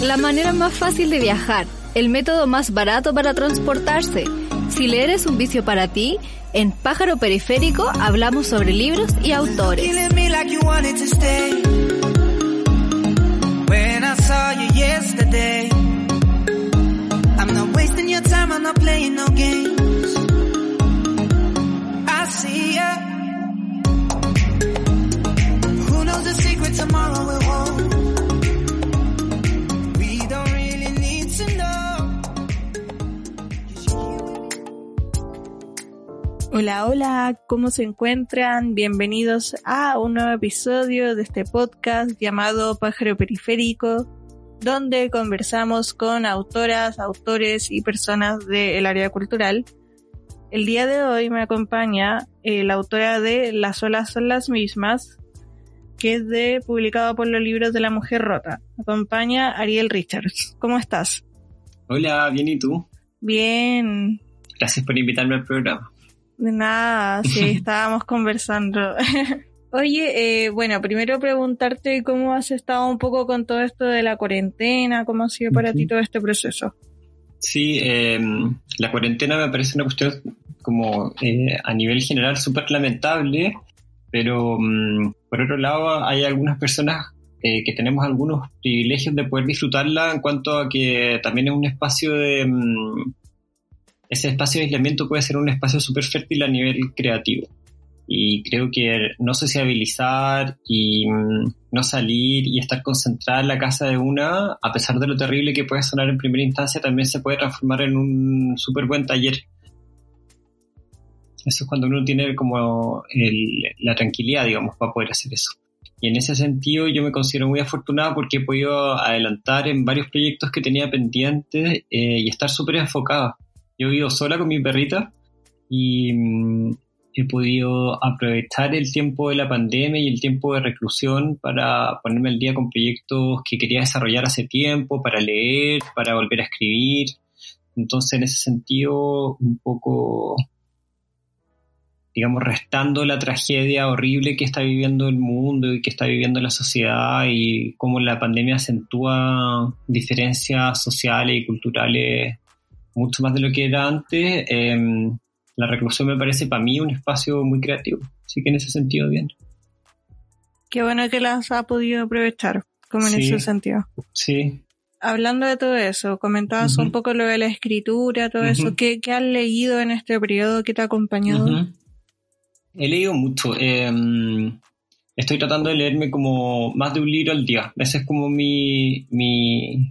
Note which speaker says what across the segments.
Speaker 1: la manera más fácil de viajar, el método más barato para transportarse. Si leer es un vicio para ti, en Pájaro Periférico hablamos sobre libros y autores. Hola, hola, ¿cómo se encuentran? Bienvenidos a un nuevo episodio de este podcast llamado Pájaro Periférico, donde conversamos con autoras, autores y personas del área cultural. El día de hoy me acompaña eh, la autora de Las olas son las mismas, que es de publicado por los libros de la mujer rota. Me acompaña Ariel Richards. ¿Cómo estás?
Speaker 2: Hola, bien y tú?
Speaker 1: Bien.
Speaker 2: Gracias por invitarme al programa.
Speaker 1: De nada, sí, estábamos conversando. Oye, eh, bueno, primero preguntarte cómo has estado un poco con todo esto de la cuarentena, cómo ha sido para ti todo este proceso.
Speaker 2: Sí, em, la cuarentena me parece una cuestión como eh, a nivel general súper lamentable, pero mm, por otro lado hay algunas personas eh, que tenemos algunos privilegios de poder disfrutarla en cuanto a que también es un espacio de... Ese espacio de aislamiento puede ser un espacio súper fértil a nivel creativo. Y creo que no sociabilizar y mm, no salir y estar concentrada en la casa de una, a pesar de lo terrible que puede sonar en primera instancia, también se puede transformar en un súper buen taller. Eso es cuando uno tiene como la tranquilidad, digamos, para poder hacer eso. Y en ese sentido yo me considero muy afortunada porque he podido adelantar en varios proyectos que tenía pendientes eh, y estar súper enfocada. Yo vivo sola con mi perrita y mm, he podido aprovechar el tiempo de la pandemia y el tiempo de reclusión para ponerme al día con proyectos que quería desarrollar hace tiempo, para leer, para volver a escribir. Entonces, en ese sentido, un poco, digamos, restando la tragedia horrible que está viviendo el mundo y que está viviendo la sociedad y cómo la pandemia acentúa diferencias sociales y culturales mucho más de lo que era antes, em, la reclusión me parece para mí un espacio muy creativo. Así que en ese sentido, bien.
Speaker 1: Qué bueno que las ha podido aprovechar, como en ese sentido.
Speaker 2: Sí.
Speaker 1: Hablando de todo eso, comentabas un poco lo de la escritura, todo eso. ¿Qué, ¿Qué, has leído en este periodo que te ha acompañado?
Speaker 2: He leído mucho. Em, estoy tratando de leerme como más de un libro al día. Ese es como mi, mi,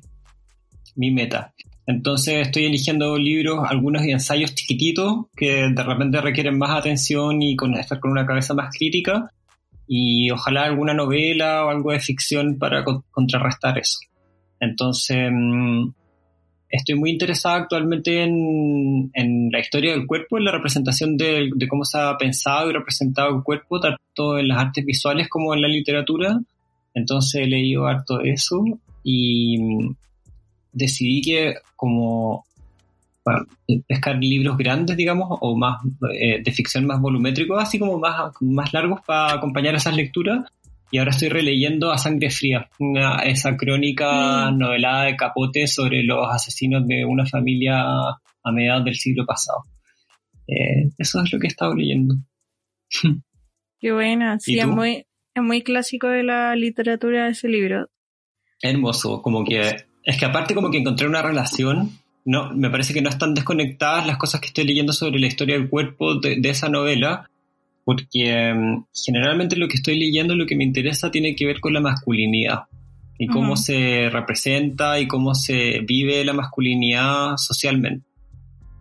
Speaker 2: mi meta. Entonces estoy eligiendo libros, algunos ensayos chiquititos que de repente requieren más atención y con, estar con una cabeza más crítica y ojalá alguna novela o algo de ficción para contrarrestar eso. Entonces mm, estoy muy interesada actualmente en, la historia del cuerpo, en la representación de, de, cómo se ha pensado y representado el cuerpo, tanto en las artes visuales como en la literatura. Entonces he leído harto de eso y mm, decidí que como pescar libros grandes, digamos, o más eh, de ficción más volumétricos, así como más, más largos para acompañar esas lecturas. Y ahora estoy releyendo A Sangre Fría, esa crónica mm. novelada de Capote sobre los asesinos de una familia a mediados del siglo pasado. Eh, eso es lo que he estado leyendo.
Speaker 1: Qué buena, sí, es muy, es muy clásico de la literatura ese libro.
Speaker 2: Hermoso, como que es que aparte como que encontré una relación, no, me parece que no están desconectadas las cosas que estoy leyendo sobre la historia del cuerpo de, esa novela, porque mm, generalmente lo que estoy leyendo, lo que me interesa, tiene que ver con la masculinidad y cómo se representa y cómo se vive la masculinidad socialmente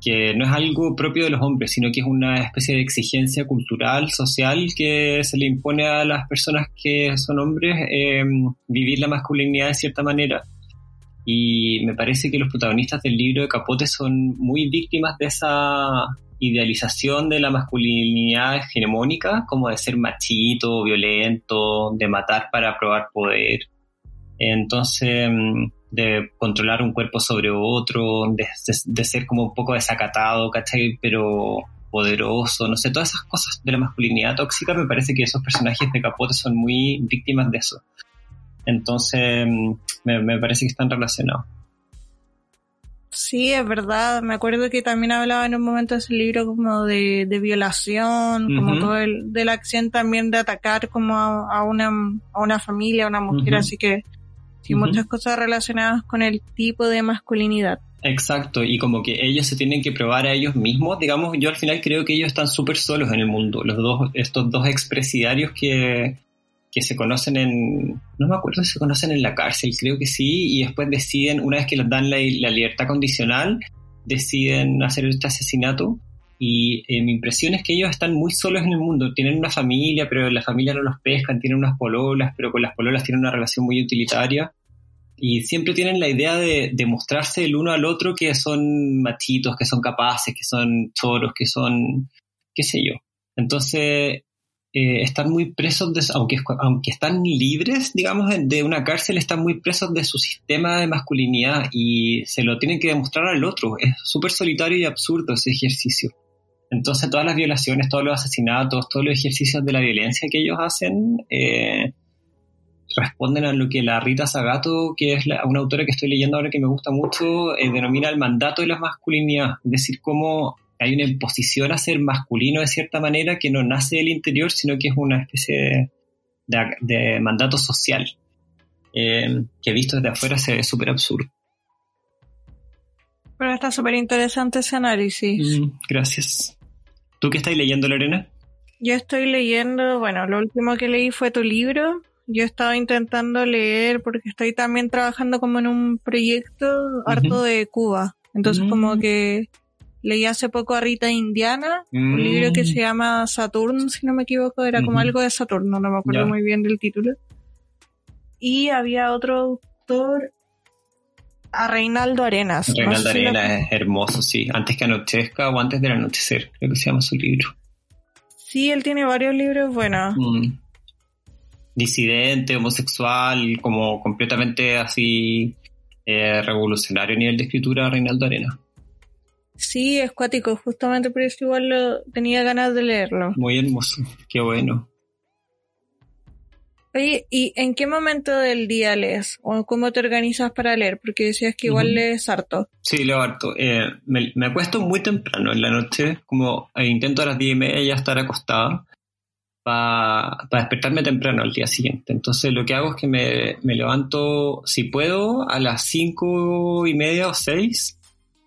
Speaker 2: que no es algo propio de los hombres, sino que es una especie de exigencia cultural, social, que se le impone a las personas que son hombres eh, vivir la masculinidad de cierta manera. Y me parece que los protagonistas del libro de Capote son muy víctimas de esa idealización de la masculinidad hegemónica, como de ser machito, violento, de matar para probar poder. Entonces, mm, de controlar un cuerpo sobre otro, de, ser como un poco desacatado, ¿cachai? Pero poderoso, no sé, todas esas cosas de la masculinidad tóxica, me parece que esos personajes de Capote son muy víctimas de eso. Entonces, mm, me, me parece que están relacionados.
Speaker 1: Sí, es verdad. Me acuerdo que también hablaba en un momento de ese libro como de, de violación, como todo el, de la acción también de atacar como a, una, a una familia, a una mujer, así que sí, muchas cosas relacionadas con el tipo de masculinidad.
Speaker 2: Exacto, y como que ellos se tienen que probar a ellos mismos, digamos, yo al final creo que ellos están súper solos en el mundo, los dos, estos dos expresidiarios que, que se conocen en, no me acuerdo si se conocen en la cárcel, creo que sí, y después deciden, una vez que les dan la, libertad condicional, deciden hacer este asesinato. Y eh, mi impresión es que ellos están muy solos en el mundo. Tienen una familia, pero la familia no los pescan, tienen unas pololas, pero con las pololas tienen una relación muy utilitaria. Y siempre tienen la idea de, de mostrarse el uno al otro que son machitos, que son capaces, que son choros, que son, qué sé yo. Entonces, eh, están muy presos, de, aunque, aunque están libres, digamos, de una cárcel, están muy presos de su sistema de masculinidad y se lo tienen que demostrar al otro. Es súper solitario y absurdo ese ejercicio. Entonces todas las violaciones, todos los asesinatos, todos los ejercicios de la violencia que ellos hacen eh, responden a lo que la Rita Sagato, que es una autora que estoy leyendo ahora que me gusta mucho, eh, denomina el mandato de la masculinidad. Es decir, cómo hay una imposición a ser masculino de cierta manera que no nace del interior, sino que es una especie de, mandato social, eh, que visto desde afuera se ve súper absurdo.
Speaker 1: Pero está súper interesante ese análisis.
Speaker 2: Mm, gracias. ¿Tú qué estás leyendo, Lorena?
Speaker 1: Yo estoy leyendo, bueno, lo último que leí fue tu libro. Yo estaba intentando leer porque estoy también trabajando como en un proyecto harto de Cuba. Entonces como mm. que Leí hace poco a Rita Indiana, un libro que mm. se llama Saturn, si no me equivoco, era como algo de Saturno, no me acuerdo muy bien del título. Y había otro autor, a Reinaldo Arenas.
Speaker 2: Reinaldo Arenas es hermoso, sí. Antes que anochezca o antes del anochecer, creo que se llama su libro.
Speaker 1: Sí, él tiene varios libros buenos. Mm.
Speaker 2: Disidente, homosexual, como completamente así eh, revolucionario a nivel de escritura, Reinaldo Arenas.
Speaker 1: Sí, es cuático, justamente por eso igual lo, tenía ganas de leerlo.
Speaker 2: Muy hermoso, qué bueno.
Speaker 1: Oye, ¿y en qué momento del día lees? ¿O cómo te organizas para leer? Porque decías que igual lees harto.
Speaker 2: Sí, leo harto. Eh, me, acuesto muy temprano en la noche, como eh, intento a las diez y media ya estar acostada para despertarme temprano al día siguiente. Entonces lo que hago es que me, me levanto, si puedo, a las cinco y media o seis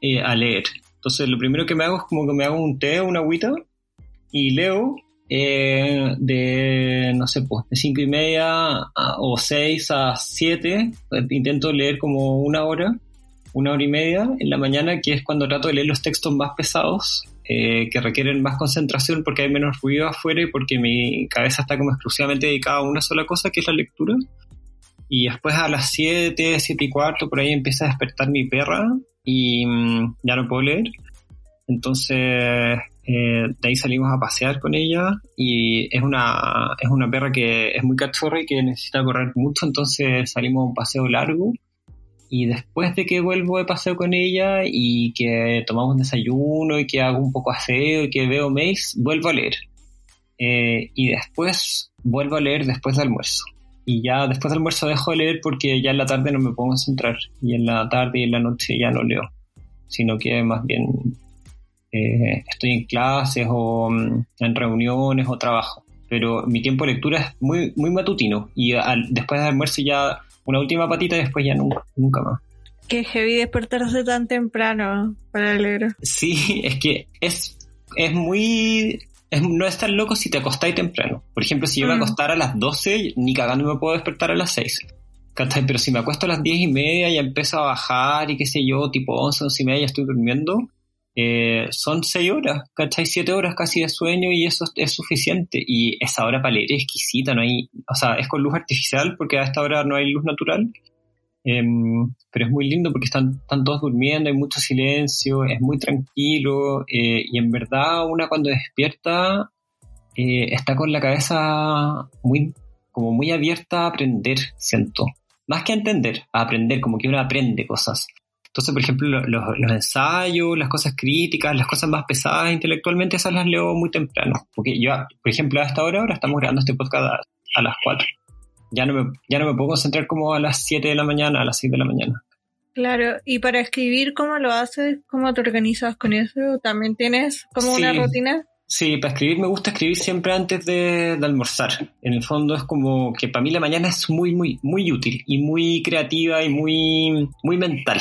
Speaker 2: eh, a leer. Entonces lo primero que me hago es como que me hago un té, una agüita y leo eh, de, no sé, pues de cinco y media o seis a siete. Intento leer como una hora, una hora y media en la mañana, que es cuando trato de leer los textos más pesados, eh, que requieren más concentración porque hay menos ruido afuera y porque mi cabeza está como exclusivamente dedicada a una sola cosa, que es la lectura. Y después a las siete, siete y cuarto, por ahí empieza a despertar mi perra y mm, ya no puedo leer. Entonces, eh, de ahí salimos a pasear con ella y es una, es una perra que es muy cachorra y que necesita correr mucho, entonces salimos a un paseo largo y después de que vuelvo de paseo con ella y que tomamos desayuno y que hago un poco aseo y que veo mails, vuelvo a leer. Eh, y después vuelvo a leer después del almuerzo y ya después del almuerzo dejo de leer porque ya en la tarde no me puedo concentrar y en la tarde y en la noche ya no leo, sino que más bien eh, estoy en clases o mm, en reuniones o trabajo. Pero mi tiempo de lectura es muy, muy matutino y después del almuerzo ya una última patita y después ya nunca, nunca más.
Speaker 1: Qué heavy despertarse tan temprano para leer.
Speaker 2: Sí, es que es, es muy no es tan loco si te acostáis temprano. Por ejemplo, si yo me mm. acostara a las 12, ni cagando me puedo despertar a las 6. Pero si me acuesto a las 10 y media y empiezo a bajar y qué sé yo, tipo 11, 11 y media ya estoy durmiendo, eh, son 6 horas, ¿cachai? 7 horas casi de sueño y eso es suficiente. Y esa hora para leer es exquisita, no hay, o sea, es con luz artificial porque a esta hora no hay luz natural. Em, pero es muy lindo porque están, están, todos durmiendo, hay mucho silencio, es muy tranquilo eh, y en verdad una cuando despierta eh, está con la cabeza muy, como muy abierta a aprender, siento. Más que entender, a aprender, como que uno aprende cosas. Entonces, por ejemplo, los, ensayos, las cosas críticas, las cosas más pesadas intelectualmente, esas las leo muy temprano. Porque yo, por ejemplo, a esta hora, ahora estamos grabando este podcast a, a las 4 ya no me, ya no me puedo concentrar como a las 7 de la mañana, a las 6 de la mañana.
Speaker 1: Claro, y para escribir, ¿cómo lo haces? ¿Cómo te organizas con eso? ¿También tienes como una rutina?
Speaker 2: Sí, para escribir me gusta escribir siempre antes de, almorzar. En el fondo es como que para mí la mañana es muy, muy, muy útil y muy creativa y muy, muy mental.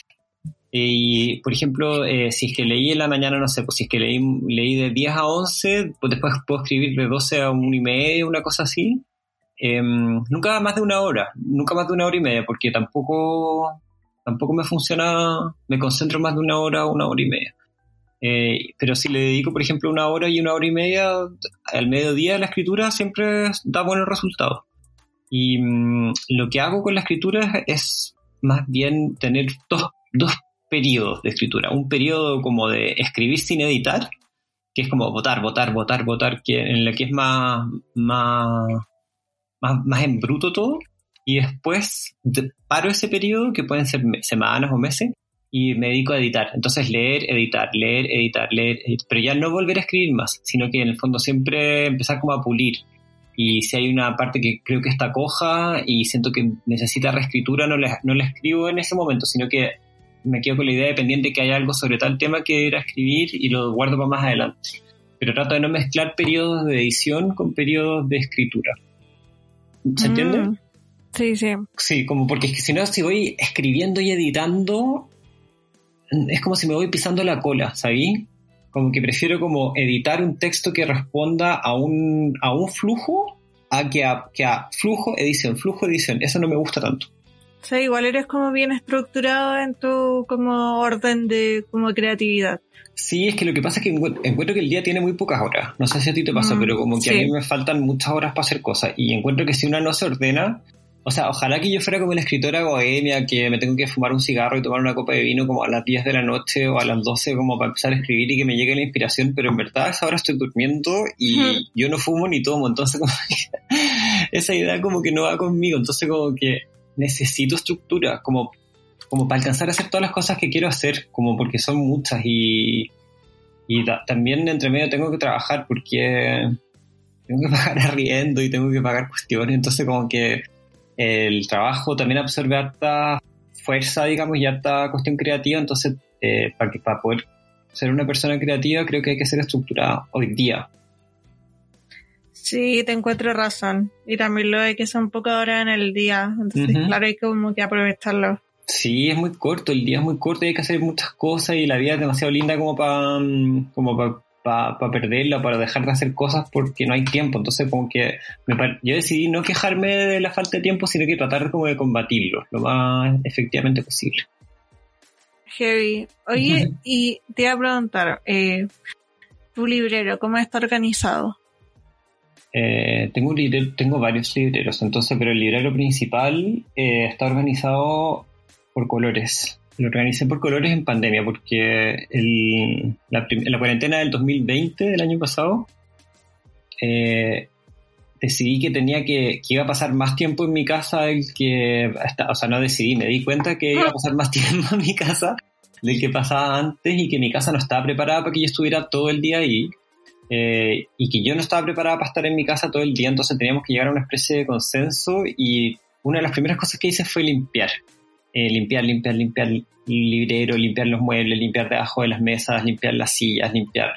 Speaker 2: Y, por ejemplo, eh, si es que leí en la mañana, no sé, pues si es que leí, leí de 10 a 11, pues después puedo escribir de 12 a 1 y media, una cosa así. Em, nunca más de una hora, nunca más de una hora y media, porque tampoco, tampoco me funciona, me concentro más de una hora o una hora y media. Eh, pero si le dedico, por ejemplo, una hora y una hora y media al mediodía a la escritura, siempre da buenos resultados. Y mm, lo que hago con la escritura es más bien tener dos, dos periodos de escritura. Un periodo como de escribir sin editar, que es como votar, votar, votar, votar, que, en el que es más, más, más, más en bruto todo. Y después paro ese periodo, que pueden ser semanas o meses, y me dedico a editar. Entonces leer, editar, leer, editar, leer, pero ya no volver a escribir más, sino que en el fondo siempre empezar como a pulir. Y si hay una parte que creo que está coja y siento que necesita reescritura, no la, no la escribo en ese momento, sino que me quedo con la idea de pendiente que hay algo sobre tal tema que era escribir y lo guardo para más adelante. Pero trato de no mezclar periodos de edición con periodos de escritura. ¿Se mm. entiende?
Speaker 1: Sí, sí.
Speaker 2: Sí, como porque es que si no, si voy escribiendo y editando, es como si me voy pisando la cola, ¿sabí? Como que prefiero como editar un texto que responda a un, a un flujo a que, a que a flujo, edición, flujo, edición. Eso no me gusta tanto.
Speaker 1: O sea, igual eres como bien estructurado en tu como orden de como creatividad.
Speaker 2: Sí, es que lo que pasa es que encuentro que el día tiene muy pocas horas. No sé si a ti te pasa, mm, pero como que a mí me faltan muchas horas para hacer cosas. Y encuentro que si una no se ordena, o sea, ojalá que yo fuera como la escritora bohemia, que me tengo que fumar un cigarro y tomar una copa de vino como a las 10 de la noche o a las 12 como para empezar a escribir y que me llegue la inspiración, pero en verdad a esa hora estoy durmiendo y yo no fumo ni tomo, entonces como que esa idea como que no va conmigo, entonces como que necesito estructura, como, como para alcanzar a hacer todas las cosas que quiero hacer, como porque son muchas y, y también entre medio tengo que trabajar porque tengo que pagar arriendo y tengo que pagar cuestiones, entonces como que el trabajo también absorbe harta fuerza, digamos, y harta cuestión creativa, entonces eh, para, para poder ser una persona creativa creo que hay que ser estructurada hoy día.
Speaker 1: Sí, te encuentro razón. Y también lo hay que ser un poco ahora en el día. Entonces, claro, hay como que aprovecharlo.
Speaker 2: Sí, es muy corto, el día es muy corto y hay que hacer muchas cosas y la vida es demasiado linda como para mm, como para para perderla, para dejar de hacer cosas porque no hay tiempo. Entonces, como que yo decidí no quejarme de la falta de tiempo, sino que tratar como de combatirlo lo más efectivamente posible.
Speaker 1: Heavy. Oye, y te iba a preguntar, eh, tu librero, ¿cómo está organizado?
Speaker 2: Eh, tengo, un varios libreros, entonces, pero el librero principal eh, está organizado por colores lo organicé por colores en pandemia, porque el, la, la, cuarentena del 2020, del año pasado, eh, decidí que tenía que, que iba a pasar más tiempo en mi casa del que, o sea, no decidí, me di cuenta que iba a pasar más tiempo en mi casa del que pasaba antes y que mi casa no estaba preparada para que yo estuviera todo el día ahí. Eh, y que yo no estaba preparada para estar en mi casa todo el día, entonces teníamos que llegar a una especie de consenso y una de las primeras cosas que hice fue limpiar. Eh, limpiar, limpiar, limpiar el librero, limpiar los muebles, limpiar debajo de las mesas, limpiar las sillas, limpiar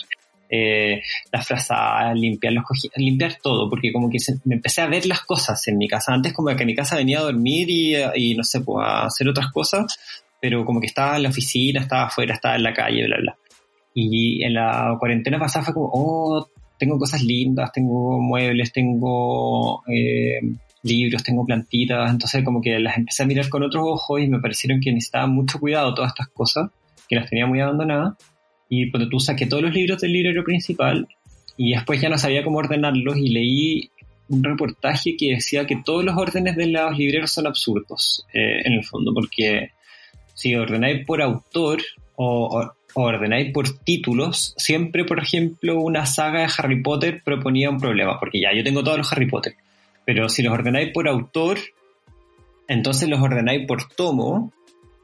Speaker 2: eh, las frazadas, limpiar los cojines, limpiar todo, porque como que me empecé a ver las cosas en mi casa. Antes como que mi casa venía a dormir y, no sé, pues a hacer otras cosas, pero como que estaba en la oficina, estaba afuera, estaba en la calle, bla, bla. Y en la cuarentena pasada fue como, oh, tengo cosas lindas, tengo muebles, tengo eh, libros, tengo plantitas, entonces como que las empecé a mirar con otros ojos y me parecieron que necesitaban mucho cuidado todas estas cosas, que las tenía muy abandonadas. Y cuando tú saqué todos los libros del librero principal y después ya no sabía cómo ordenarlos y leí un reportaje que decía que todos los órdenes de los libreros son absurdos, eh, en el fondo, porque si ordenáis por autor o, ordenáis por títulos, siempre, por ejemplo, una saga de Harry Potter proponía un problema, porque ya yo tengo todos los Harry Potter pero si los ordenáis por autor, entonces los ordenáis por tomo,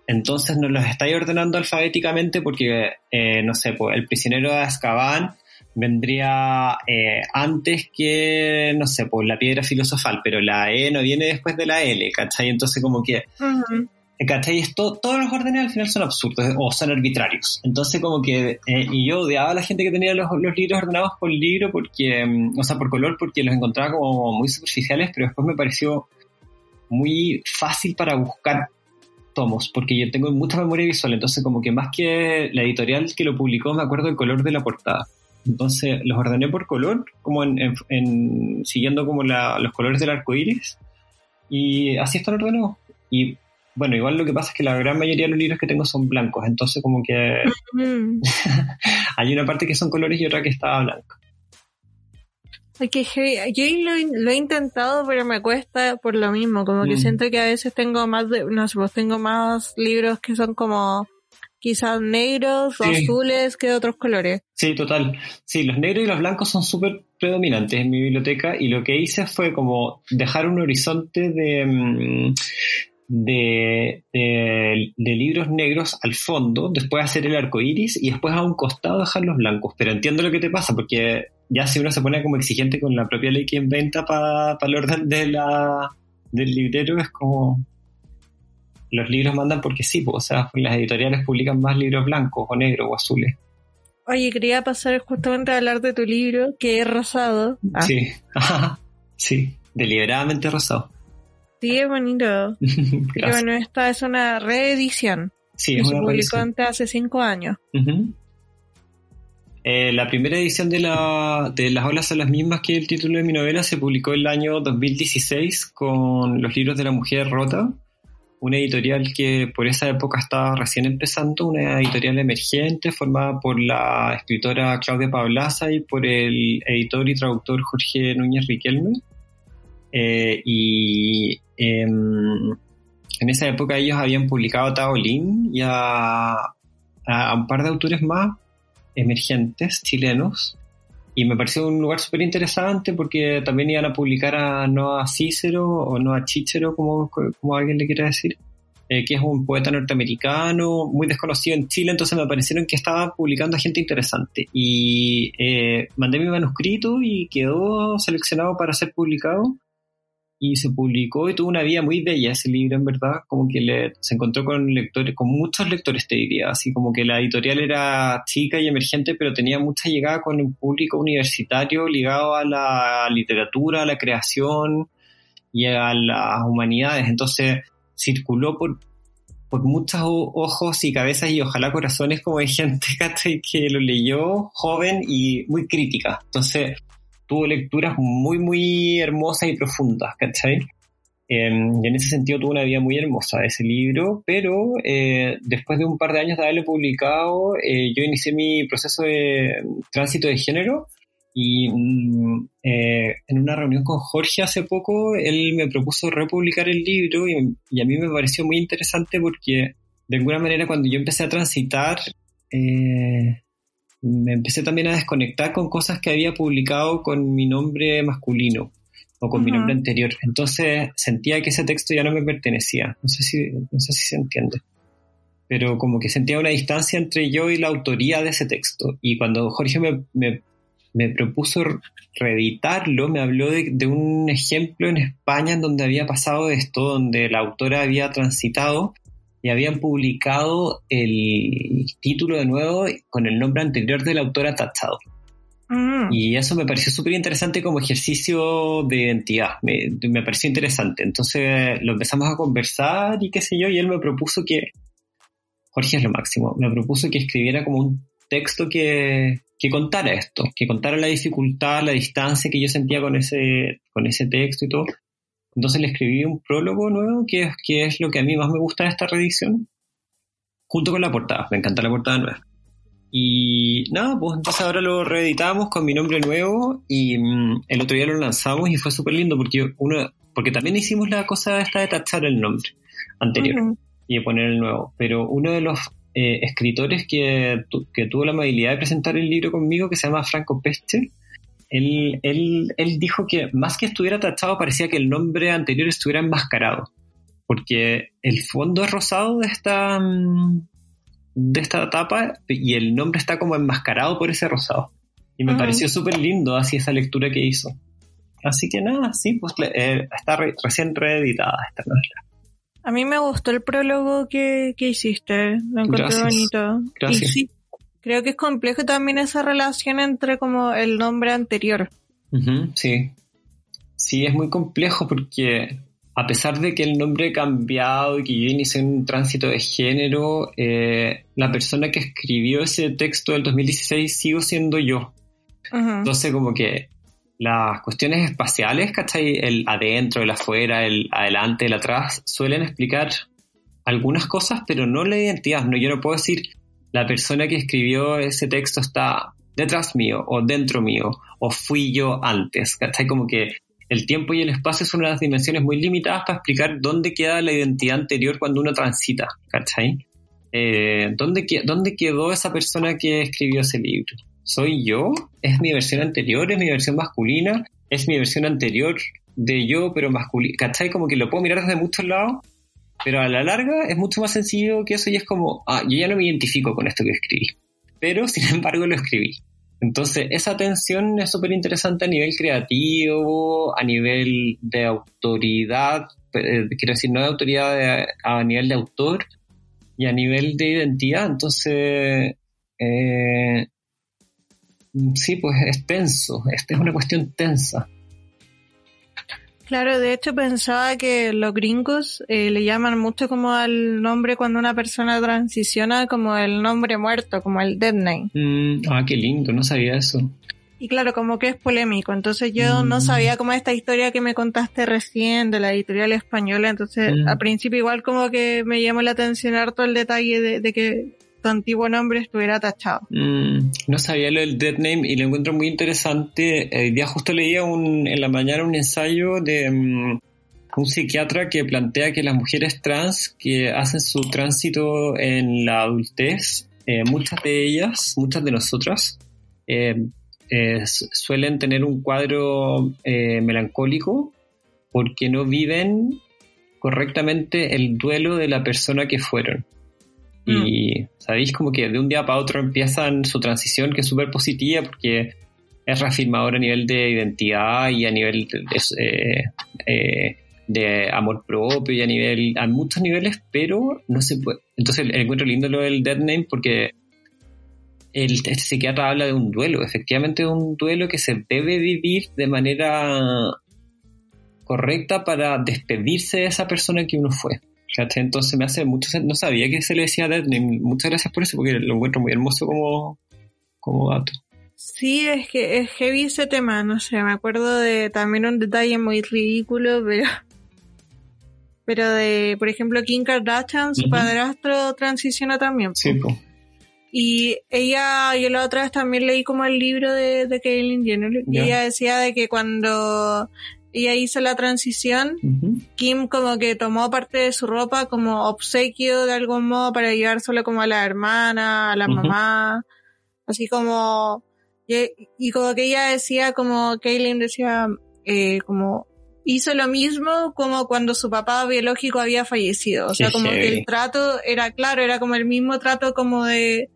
Speaker 2: entonces no los estáis ordenando alfabéticamente porque, eh, no sé, pues el prisionero de Azkaban vendría eh, antes que, no sé, pues la piedra filosofal, pero la E no viene después de la L, ¿cachai? Entonces como que, ¿cachai? Esto, todos los órdenes al final son absurdos o son arbitrarios. Entonces como que, eh, y yo odiaba a la gente que tenía los, libros ordenados por libro, porque, mm, o sea, por color, porque los encontraba como muy superficiales, pero después me pareció muy fácil para buscar tomos, porque yo tengo mucha memoria visual, entonces como que más que la editorial que lo publicó, me acuerdo del color de la portada. Entonces los ordené por color, como en, siguiendo como los colores del arco iris, y así están ordenados. Y bueno, igual lo que pasa es que la gran mayoría de los libros que tengo son blancos, entonces como que hay una parte que son colores y otra que está blanca.
Speaker 1: Okay, yo lo, he intentado, pero me cuesta por lo mismo, como que mm. siento que a veces tengo más de, no sé, pues tengo más libros que son como quizás negros o azules que de otros colores.
Speaker 2: Sí, total. Sí, los negros y los blancos son súper predominantes en mi biblioteca y lo que hice fue como dejar un horizonte de, de, de, libros negros al fondo, después hacer el arco iris y después a un costado dejar los blancos. Pero entiendo lo que te pasa, porque ya si uno se pone como exigente con la propia ley que inventa para el orden de la, del librero, es como los libros mandan porque sí, o sea, las editoriales publican más libros blancos o negros o azules.
Speaker 1: Oye, quería pasar justamente a hablar de tu libro, que es rosado.
Speaker 2: Ah. Sí, sí, deliberadamente rosado.
Speaker 1: Sí, es bonito. bueno, esta es una reedición.
Speaker 2: Sí, es
Speaker 1: se publicó antes hace cinco años.
Speaker 2: Eh, la primera edición de, la, de Las olas son las mismas que el título de mi novela se publicó el año 2016 con los libros de la mujer rota una editorial que por esa época estaba recién empezando, una editorial emergente formada por la escritora Claudia Pablaza y por el editor y traductor Jorge Núñez Riquelme. Eh, y em, en esa época ellos habían publicado a Taolín y a, a un par de autores más emergentes chilenos. Y me pareció un lugar súper interesante porque también iban a publicar a, no a Cícero o no a Chichero, como, como alguien le quiera decir, eh, que es un poeta norteamericano muy desconocido en Chile, entonces me parecieron que estaba publicando a gente interesante. Y eh, mandé mi manuscrito y quedó seleccionado para ser publicado y se publicó y tuvo una vida muy bella ese libro, en verdad, como que le, se encontró con lectores, con muchos lectores, te diría, así como que la editorial era chica y emergente, pero tenía mucha llegada con un público universitario ligado a la literatura, a la creación y a las humanidades, entonces circuló por, por muchos ojos y cabezas y ojalá corazones como de gente que lo leyó joven y muy crítica, entonces tuvo lecturas muy, muy hermosas y profundas, ¿cachai? Em, y en ese sentido tuvo una vida muy hermosa ese libro, pero eh, después de un par de años de haberlo publicado, eh, yo inicié mi proceso de tránsito de género y mm, eh, en una reunión con Jorge hace poco, él me propuso republicar el libro y, y, a mí me pareció muy interesante porque de alguna manera cuando yo empecé a transitar me empecé también a desconectar con cosas que había publicado con mi nombre masculino o con mi nombre anterior. Entonces sentía que ese texto ya no me pertenecía. No sé si, no sé si se entiende. Pero como que sentía una distancia entre yo y la autoría de ese texto. Y cuando Jorge me, me, me propuso reeditarlo, me habló de, de, un ejemplo en España en donde había pasado esto, donde la autora había transitado y habían publicado el título de nuevo con el nombre anterior del autor atachado. Mm. Y eso me pareció súper interesante como ejercicio de identidad, me, me, pareció interesante. Entonces lo empezamos a conversar y qué sé yo, y él me propuso que, Jorge es lo máximo, me propuso que escribiera como un texto que, que contara esto, que contara la dificultad, la distancia que yo sentía con ese, con ese texto y todo. Entonces le escribí un prólogo nuevo, que es, que es lo que a mí más me gusta de esta reedición, junto con la portada. Me encanta la portada nueva. Y nada, pues entonces ahora lo reeditamos con mi nombre nuevo y mm, el otro día lo lanzamos y fue súper lindo porque uno, porque también hicimos la cosa esta de tachar el nombre anterior y de poner el nuevo. Pero uno de los eh, escritores que, que tuvo la amabilidad de presentar el libro conmigo, que se llama Franco Peste, él, él, él dijo que más que estuviera tachado parecía que el nombre anterior estuviera enmascarado, porque el fondo es rosado de esta, mm, de esta tapa y el nombre está como enmascarado por ese rosado. Y me pareció súper lindo así esa lectura que hizo. Así que nada, sí, pues eh, está re- recién reeditada esta novela.
Speaker 1: A mí me gustó el prólogo que, que hiciste, lo encontré
Speaker 2: Gracias.
Speaker 1: bonito.
Speaker 2: Gracias.
Speaker 1: Y sí, creo que es complejo también esa relación entre como el nombre anterior.
Speaker 2: Sí. Sí, es muy complejo porque a pesar de que el nombre ha cambiado y que yo inicié un tránsito de género, eh, la persona que escribió ese texto del 2016 sigo siendo yo. Entonces como que las cuestiones espaciales, ¿cachai? El adentro, el afuera, el adelante, el atrás, suelen explicar algunas cosas, pero no la identidad. No, yo no puedo decir la persona que escribió ese texto está detrás mío o dentro mío o fui yo antes, ¿cachai? Como que el tiempo y el espacio son unas dimensiones muy limitadas para explicar dónde queda la identidad anterior cuando uno transita, ¿cachai? Eh, ¿dónde, ¿Dónde quedó esa persona que escribió ese libro? ¿Soy yo? ¿Es mi versión anterior? ¿Es mi versión masculina? ¿Es mi versión anterior de yo, pero masculina? ¿Cachai? Como que lo puedo mirar desde muchos lados, pero a la larga es mucho más sencillo que eso y es como, ah, yo ya no me identifico con esto que escribí, pero sin embargo lo escribí. Entonces, esa tensión es súper interesante a nivel creativo, a nivel de autoridad, eh, quiero decir, no de autoridad de- a nivel de autor y a nivel de identidad. Entonces, eh, sí, pues es tenso, esta es una cuestión tensa.
Speaker 1: Claro, de hecho pensaba que los gringos eh, le llaman mucho como al nombre cuando una persona transiciona como el nombre muerto, como el dead name.
Speaker 2: Mm, ah, qué lindo, no sabía eso.
Speaker 1: Y claro, como que es polémico. Entonces yo no
Speaker 2: Mm.
Speaker 1: sabía como esta historia que me contaste recién de la editorial española. Entonces
Speaker 2: Mm.
Speaker 1: al principio igual como que me llamó la atención harto el detalle de, de que tu antiguo nombre estuviera tachado.
Speaker 2: Mm, no sabía lo del dead name y lo encuentro muy interesante. El día justo leía un, en la mañana un ensayo de mm, un psiquiatra que plantea que las mujeres trans que hacen su tránsito en la adultez, eh, muchas de ellas, muchas de nosotras, eh, eh, su- suelen tener un cuadro eh, melancólico porque no viven correctamente el duelo de la persona que fueron. Y sabéis como que de un día para otro empiezan su transición que es súper positiva porque es reafirmador a nivel de identidad y a nivel de, eh, eh, amor propio y a nivel a muchos niveles, pero no se puede. Entonces encuentro lindo lo del dead name porque el este psiquiatra habla de un duelo, efectivamente de un duelo que se debe vivir de manera correcta para despedirse de esa persona que uno fue. ¿Cachai? Entonces me hace mucho No sabía que se le decía dead name. Muchas gracias por eso, porque lo encuentro muy hermoso como, como dato.
Speaker 1: Sí, es que es heavy ese tema, no sé, me acuerdo de también un detalle muy ridículo, pero pero de, por ejemplo, Kim Kardashian, su
Speaker 2: Ujú.
Speaker 1: padrastro transiciona también.
Speaker 2: Sí, pues.
Speaker 1: Y ella, yo la otra vez también leí como el libro de, de Caitlyn Jenner, y ella decía de que cuando ella hizo la transición, Kim como que tomó parte de su ropa como obsequio de algún modo para llevárselo como a la hermana, a la mamá, así como, y, y como que ella decía como, Kaylin decía, eh, como, hizo lo mismo como cuando su papá biológico había fallecido, o sea,
Speaker 2: Qué
Speaker 1: como que el trato era claro, era como el mismo trato como de,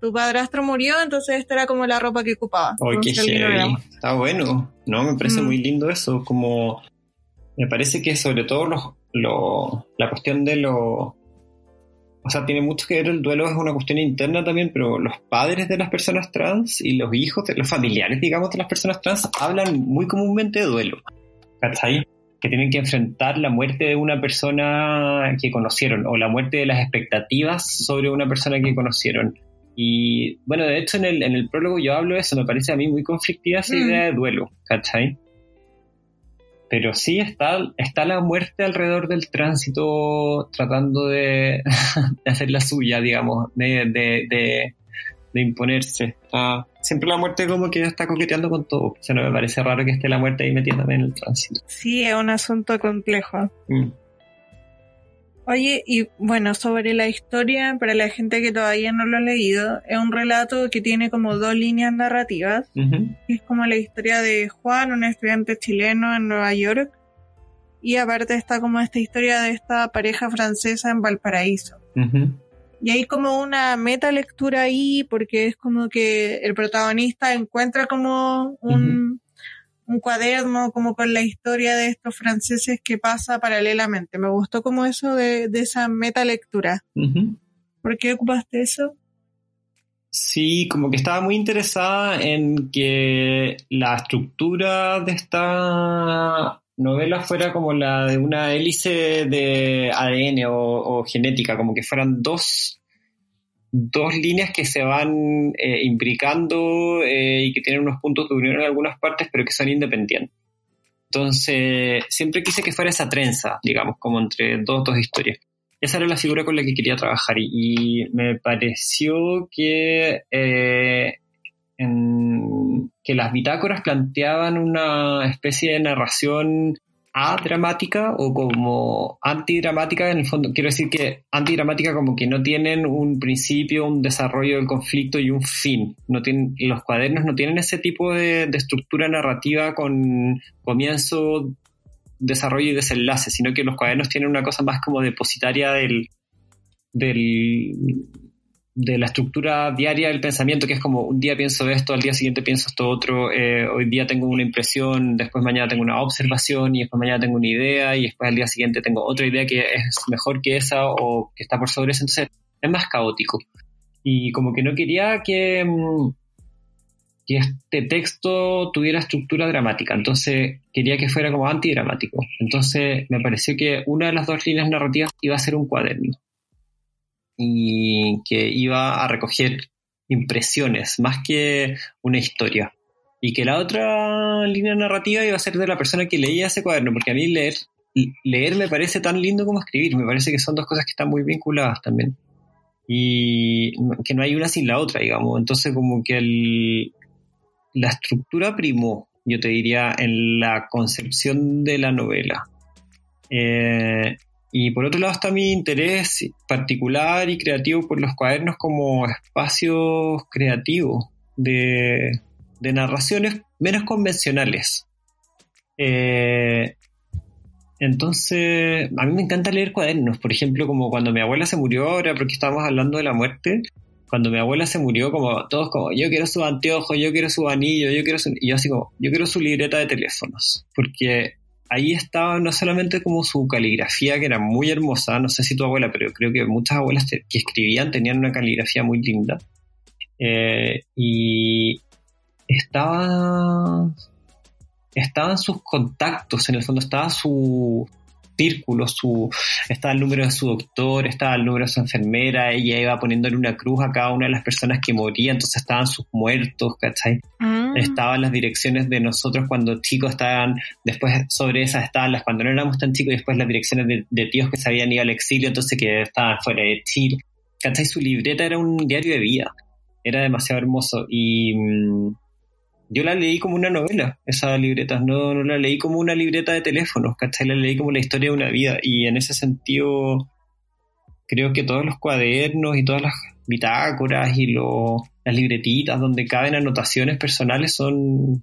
Speaker 1: tu padrastro murió, entonces esta era como la ropa que ocupaba.
Speaker 2: Ay, qué heavy. Está bueno. No, me parece
Speaker 1: Mm.
Speaker 2: muy lindo eso. Como me parece que sobre todo los, lo- la cuestión de lo. O sea, tiene mucho que ver el duelo, es una cuestión interna también, pero los padres de las personas trans y los hijos, de, los familiares, digamos, de las personas trans hablan muy comúnmente de duelo. ¿Cachai? Que tienen que enfrentar la muerte de una persona que conocieron o la muerte de las expectativas sobre una persona que conocieron. Y bueno, de hecho en el, en el prólogo yo hablo de eso, me parece a mí muy conflictiva esa
Speaker 1: Mm.
Speaker 2: idea de duelo, ¿cachai? Pero sí está, está la muerte alrededor del tránsito tratando de, de hacer la suya, digamos, de, de, de, de imponerse. Está- siempre la muerte como que está coqueteando con todo. O sea, no me parece raro que esté la muerte ahí también en el tránsito.
Speaker 1: Sí, es un asunto complejo.
Speaker 2: Mm.
Speaker 1: Oye, y bueno, sobre la historia, para la gente que todavía no lo ha leído, es un relato que tiene como dos líneas narrativas. Es como la historia de Juan, un estudiante chileno en Nueva York. Y aparte está como esta historia de esta pareja francesa en Valparaíso. Y hay como una meta lectura ahí, porque es como que el protagonista encuentra como un, un cuaderno, como con la historia de estos franceses que pasa paralelamente. Me gustó como eso de, de esa meta lectura. ¿Por qué ocupaste eso?
Speaker 2: Sí, como que estaba muy interesada en que la estructura de esta novela fuera como la de una hélice de ADN o, genética, como que fueran dos, dos líneas que se van eh, imbricando eh, y que tienen unos puntos de unión en algunas partes, pero que son independientes. Entonces, siempre quise que fuera esa trenza, digamos, como entre dos, dos historias. Esa era la figura con la que quería trabajar y, me pareció que eh, que las bitácoras planteaban una especie de narración adramática o como antidramática, en el fondo, quiero decir que antidramática como que no tienen un principio, un desarrollo del conflicto y un fin. No tienen, los cuadernos no tienen ese tipo de, estructura narrativa con comienzo, desarrollo y desenlace, sino que los cuadernos tienen una cosa más como depositaria del, del de la estructura diaria del pensamiento, que es como un día pienso esto, al día siguiente pienso esto otro, eh, hoy día tengo una impresión, después mañana tengo una observación y después mañana tengo una idea y después al día siguiente tengo otra idea que es mejor que esa o que está por sobre esa, entonces es más caótico. Y como que no quería que, mm, que este texto tuviera estructura dramática, entonces quería que fuera como antidramático. Entonces me pareció que una de las dos líneas narrativas iba a ser un cuaderno y que iba a recoger impresiones más que una historia. Y que la otra línea narrativa iba a ser de la persona que leía ese cuaderno, porque a mí leer, leer me parece tan lindo como escribir, me parece que son dos cosas que están muy vinculadas también. Y que no hay una sin la otra, digamos. Entonces como que la estructura primó, yo te diría, en la concepción de la novela. Eh, y por otro lado está mi interés particular y creativo por los cuadernos como espacios creativos de, narraciones menos convencionales. Eh, entonces, a mí me encanta leer cuadernos. Por ejemplo, como cuando mi abuela se murió, ahora porque estábamos hablando de la muerte, cuando mi abuela se murió, como todos como, yo quiero su anteojo, yo quiero su anillo, yo quiero su... Y yo así como, yo quiero su libreta de teléfonos. Porque ahí estaba no solamente como su caligrafía, que era muy hermosa, no sé si tu abuela, pero creo que muchas abuelas que escribían tenían una caligrafía muy linda. Eh, y estaba, estaban sus contactos, en el fondo estaba su, círculo, su, estaba el número de su doctor, estaba el número de su enfermera, ella iba poniéndole una cruz a cada una de las personas que morían, entonces estaban sus muertos, ¿cachai? Mm. Estaban las direcciones de nosotros cuando chicos estaban, después sobre esas estaban las cuando no éramos tan chicos y después las direcciones de, tíos que se habían ido al exilio, entonces que estaban fuera de Chile, ¿cachai? Su libreta era un diario de vida, era demasiado hermoso. Y... Mm, yo la leí como una novela, esa libreta, no, no la leí como una libreta de teléfonos, ¿cachai? La leí como la historia de una vida. Y en ese sentido creo que todos los cuadernos y todas las bitácoras y las libretitas donde caben anotaciones personales son,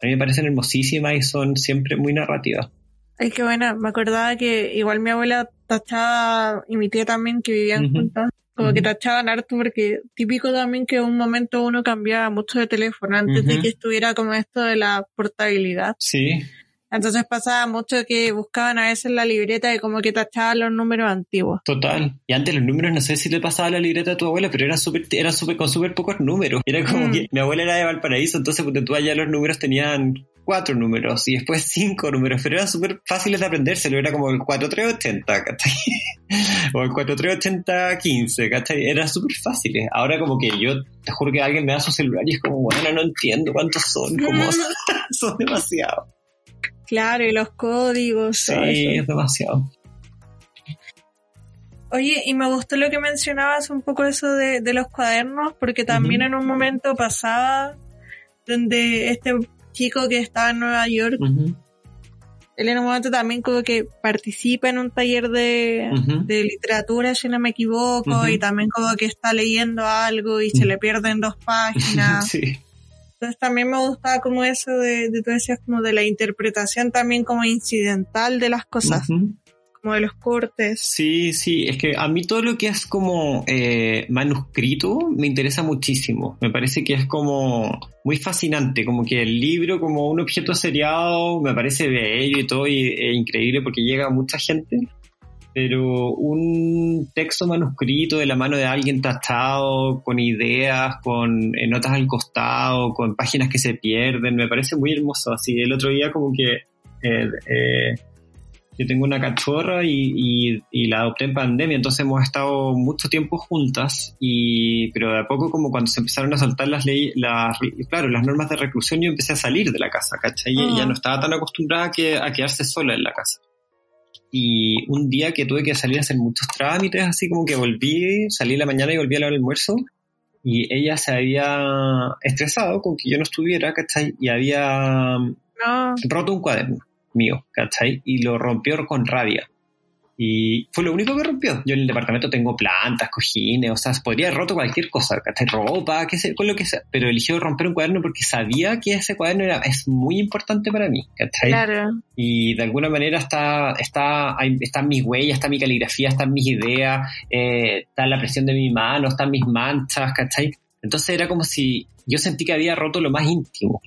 Speaker 2: a mí me parecen hermosísimas y son siempre muy narrativas.
Speaker 1: Ay, qué buena. Me acordaba que igual mi abuela tachaba y mi tía también que vivían juntas como que tachaban harto porque típico también que en un momento uno cambiaba mucho de teléfono antes de que estuviera como esto de la portabilidad.
Speaker 2: Sí.
Speaker 1: Entonces pasaba mucho que buscaban a veces la libreta y como que tachaban los números antiguos.
Speaker 2: Total. Y antes los números, no sé si te pasaba la libreta de tu abuela, pero eran súper, era súper con súper pocos números. Era como mm. que mi abuela era de Valparaíso, entonces tú allá los números tenían cuatro números y después cinco números, pero eran súper fáciles de aprendérselo, era como el 4380, ¿cachai? o el 438015, ¿cachai? Eran súper fáciles. Ahora como que yo te juro que alguien me da su celular y es como, bueno, no entiendo cuántos son, como son demasiados.
Speaker 1: Claro, y los códigos.
Speaker 2: Sí, es demasiado.
Speaker 1: Oye, y me gustó lo que mencionabas un poco eso de, los cuadernos, porque también en un momento pasaba donde este chico que estaba en Nueva York, él en un momento también como que participa en un taller de, literatura, si no me equivoco, y también como que está leyendo algo y se le pierden dos páginas. Entonces también me gustaba como eso de, de tú decías como de la interpretación también como incidental de las cosas. Como como de los cortes.
Speaker 2: Sí, sí, es que a mí todo lo que es como eh, manuscrito me interesa muchísimo. Me parece que es como muy fascinante, como que el libro como un objeto seriado me parece bello y todo y, e increíble porque llega a mucha gente. Pero un texto manuscrito de la mano de alguien tachado, con ideas, con notas al costado, con páginas que se pierden, me parece muy hermoso. Así, el otro día como que eh, eh, yo tengo una cachorra y, la adopté en pandemia, entonces hemos estado mucho tiempo juntas, y, pero de a poco como cuando se empezaron a saltar las leyes, las, claro, las normas de reclusión, yo empecé a salir de la casa, ¿cachai? Y ella ah. no estaba tan acostumbrada que, a quedarse sola en la casa. Y un día que tuve que salir a hacer muchos trámites, así como que volví, salí en la mañana y volví a la hora del almuerzo, y ella se había estresado con que yo no estuviera, ¿cachai? Y había roto un cuaderno mío, ¿cachai? Y lo rompió con rabia. Y fue lo único que rompió. Yo en el departamento tengo plantas, cojines, o sea, podría haber roto cualquier cosa, ¿cachai? Ropa, qué sé, con lo que sea. Pero eligió romper un cuaderno porque sabía que ese cuaderno era, es muy importante para mí, ¿cachai? Claro. Y de alguna manera está, está, están mis huellas, está mi caligrafía, están mis ideas, eh, está la presión de mi mano, están mis manchas, ¿cachai? Entonces era como si yo sentí que había roto lo más íntimo.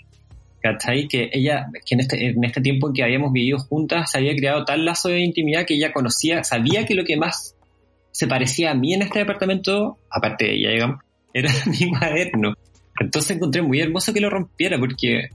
Speaker 2: ¿Cachai? Que ella, que en este, en este tiempo en que habíamos vivido juntas, se había creado tal lazo de intimidad que ella conocía, sabía que lo que más se parecía a mí en este departamento, aparte de ella, digamos, era mi cuaderno. Entonces encontré muy hermoso que lo rompiera porque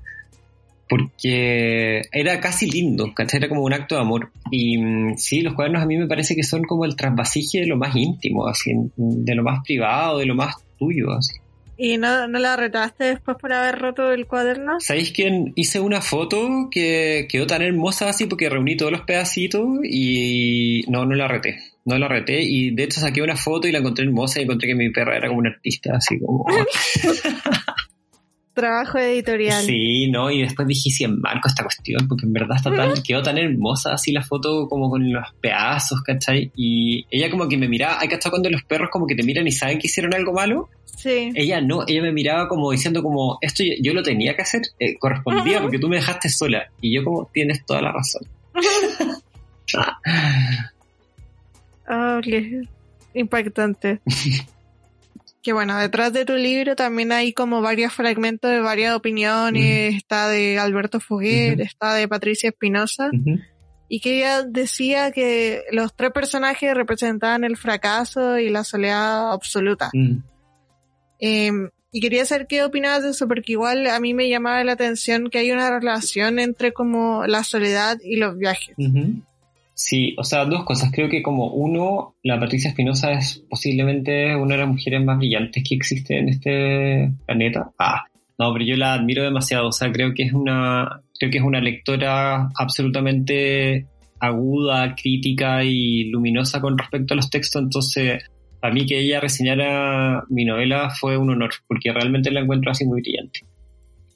Speaker 2: porque era casi lindo, ¿cachai? Era como un acto de amor. Y mm, sí, los cuadernos a mí me parece que son como el trasvasije de lo más íntimo, así, de lo más privado, de lo más tuyo, así.
Speaker 1: ¿Y no, no la retaste después por haber roto el cuaderno?
Speaker 2: ¿Sabéis quién? Hice una foto que quedó tan hermosa así porque reuní todos los pedacitos y no, no la reté. No la reté y de hecho saqué una foto y la encontré hermosa y encontré que mi perra era como un artista, así como...
Speaker 1: Trabajo editorial.
Speaker 2: Sí, no, y después dije si marco esta cuestión, porque en verdad está tan, quedó tan hermosa así la foto como con los pedazos, ¿cachai? Y ella como que me miraba, ¿hay cachado cuando los perros como que te miran y saben que hicieron algo malo?
Speaker 1: Sí.
Speaker 2: Ella no, ella me miraba como diciendo como, esto yo, lo tenía que hacer, eh, correspondía porque tú me dejaste sola. Y yo como, tienes toda la razón.
Speaker 1: oh, impactante. que bueno, detrás de tu libro también hay como varios fragmentos de varias opiniones, está de Alberto Foguer, está de Patricia Espinosa, y que ella decía que los tres personajes representaban el fracaso y la soledad absoluta. Em, y quería saber qué opinabas de eso, porque igual a mí me llamaba la atención que hay una relación entre como la soledad y los viajes.
Speaker 2: Sí, o sea, dos cosas. Creo que como uno, la Patricia Espinosa es posiblemente una de las mujeres más brillantes que existe en este planeta. Ah, no, pero yo la admiro demasiado. O sea, creo que es una, creo que es una lectora absolutamente aguda, crítica y luminosa con respecto a los textos. Entonces, a mí que ella reseñara mi novela fue un honor, porque realmente la encuentro así muy brillante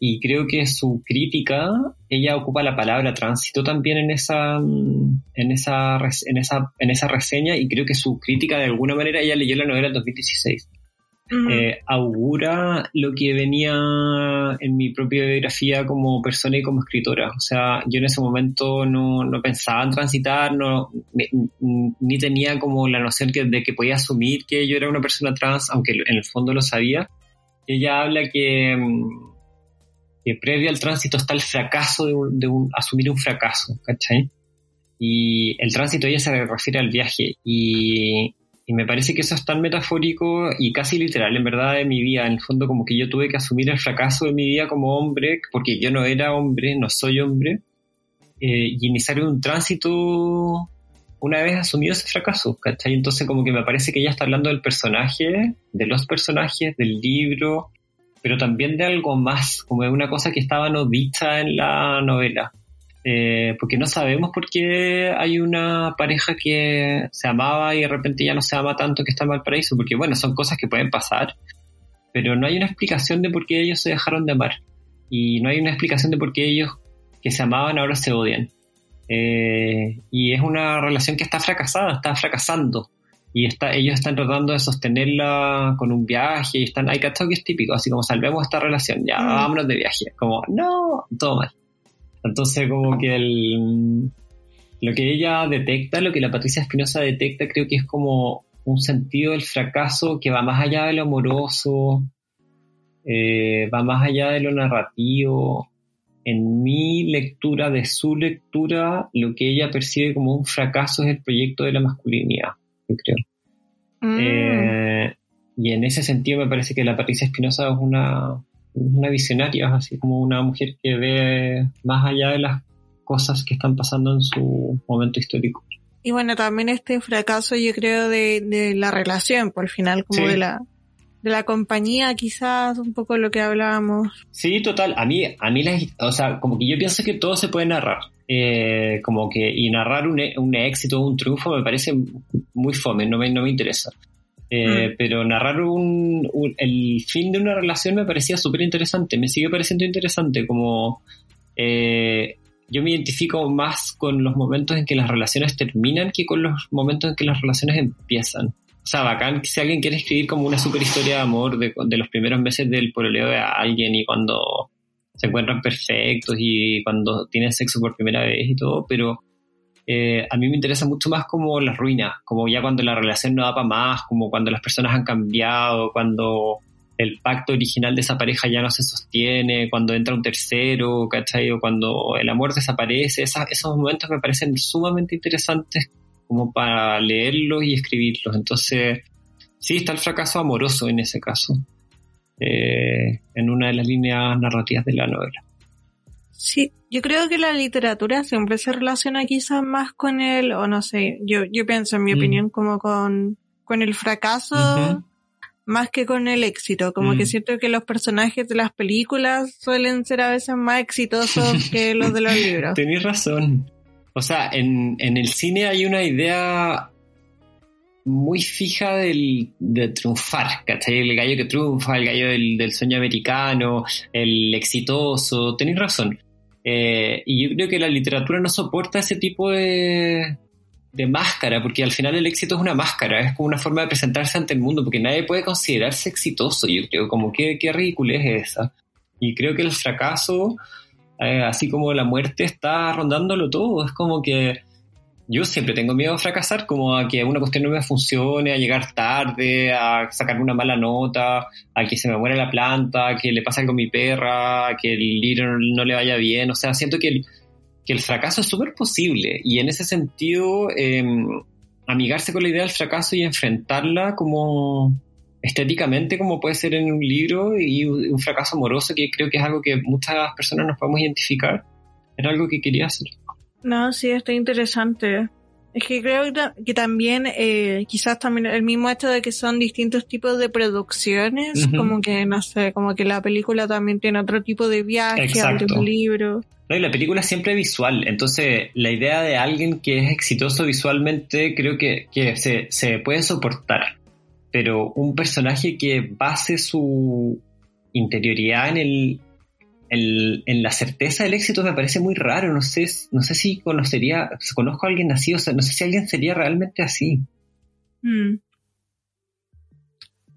Speaker 2: y creo que su crítica, ella ocupa la palabra tránsito también en esa, en esa, en esa, en esa reseña y creo que su crítica de alguna manera, ella leyó la novela en 2016. Eh, augura lo que venía en mi propia biografía como persona y como escritora. O sea, yo en ese momento no, no pensaba en transitar, no, ni tenía como la noción de que podía asumir que yo era una persona trans, aunque en el fondo lo sabía. Ella habla que que previo al tránsito está el fracaso de, un, asumir un fracaso, ¿cachai? Y el tránsito ella se refiere al viaje y, me parece que eso es tan metafórico y casi literal en verdad de mi vida, en el fondo como que yo tuve que asumir el fracaso de mi vida como hombre, porque yo no era hombre, no soy hombre, eh, y iniciar un tránsito una vez asumido ese fracaso, ¿cachai? Entonces como que me parece que ella está hablando del personaje, de los personajes, del libro, pero también de algo más, como de una cosa que estaba no dicha en la novela. Eh, porque no sabemos por qué hay una pareja que se amaba y de repente ya no se ama tanto que está en Valparaíso, porque bueno, son cosas que pueden pasar, pero no hay una explicación de por qué ellos se dejaron de amar. Y no hay una explicación de por qué ellos que se amaban ahora se odian. Eh, y es una relación que está fracasada, está fracasando y está, ellos están tratando de sostenerla con un viaje y están, hay cachado que es típico, así como salvemos esta relación, ya, mm. vámonos de viaje, como, no, todo mal. Entonces como que el, lo que ella detecta, lo que la Patricia Espinosa detecta, creo que es como un sentido del fracaso que va más allá de lo amoroso, eh, va más allá de lo narrativo. En mi lectura, de su lectura, lo que ella percibe como un fracaso es el proyecto de la masculinidad, yo creo. Mm. Eh, y en ese sentido me parece que la Patricia Espinosa es una, una visionaria, así como una mujer que ve más allá de las cosas que están pasando en su momento histórico.
Speaker 1: Y bueno, también este fracaso yo creo de, la relación, por el final, como de la de la compañía, quizás un poco lo que hablábamos.
Speaker 2: Sí, total. A mí, a mí, o sea, como que yo pienso que todo se puede narrar. Eh, como que, y narrar un, un éxito, un triunfo me parece muy fome, no me, no me interesa. Eh, mm. Pero narrar un, el fin de una relación me parecía súper interesante, me sigue pareciendo interesante, como eh, yo me identifico más con los momentos en que las relaciones terminan que con los momentos en que las relaciones empiezan. O sea, bacán si alguien quiere escribir como una super historia de amor de, los primeros meses del pololeo de alguien y cuando se encuentran perfectos y cuando tienen sexo por primera vez y todo, pero eh, a mí me interesa mucho más como las ruinas, como ya cuando la relación no da para más, como cuando las personas han cambiado, cuando el pacto original de esa pareja ya no se sostiene, cuando entra un tercero, ¿cachai? O cuando el amor desaparece, esos momentos me parecen sumamente interesantes como para leerlos y escribirlos. Entonces, sí, está el fracaso amoroso en ese caso, eh, en una de las líneas narrativas de la novela.
Speaker 1: Sí, yo creo que la literatura siempre se relaciona quizás más con el, o no sé, yo, yo pienso en mi mm. opinión como con, con el fracaso más que con el éxito. Como que mm. siento que los personajes de las películas suelen ser a veces más exitosos que los de los libros.
Speaker 2: Tenéis razón. O sea, en, el cine hay una idea muy fija del, de triunfar. El gallo que triunfa, el gallo del, sueño americano, el exitoso, tenéis razón. Eh, y yo creo que la literatura no soporta ese tipo de, máscara, porque al final el éxito es una máscara, es como una forma de presentarse ante el mundo, porque nadie puede considerarse exitoso, yo creo, como qué, qué ridícula es esa. Y creo que el fracaso, eh, así como la muerte, está rondándolo todo, es como que yo siempre tengo miedo a fracasar, como a que una cuestión no me funcione, a llegar tarde, a sacar una mala nota, a que se me muera la planta, a que le pase algo a mi perra, a que el libro no le vaya bien, o sea, siento que el, que el fracaso es súper posible. Y en ese sentido em, amigarse con la idea del fracaso y enfrentarla como estéticamente como puede ser en un libro y un fracaso amoroso que creo que es algo que muchas personas nos podemos identificar era algo que quería hacer
Speaker 1: no sí está interesante. Es que creo que también eh, quizás también el mismo hecho de que son distintos tipos de producciones como que no sé como que la película también tiene otro tipo de viaje otro libro
Speaker 2: no, y la película es siempre visual, entonces la idea de alguien que es exitoso visualmente creo que, se, puede soportar, pero un personaje que base su interioridad en el, en la certeza del éxito me parece muy raro, no sé, no sé si conocería, conozco a alguien así, o sea, no sé si alguien sería realmente así.
Speaker 1: Mm.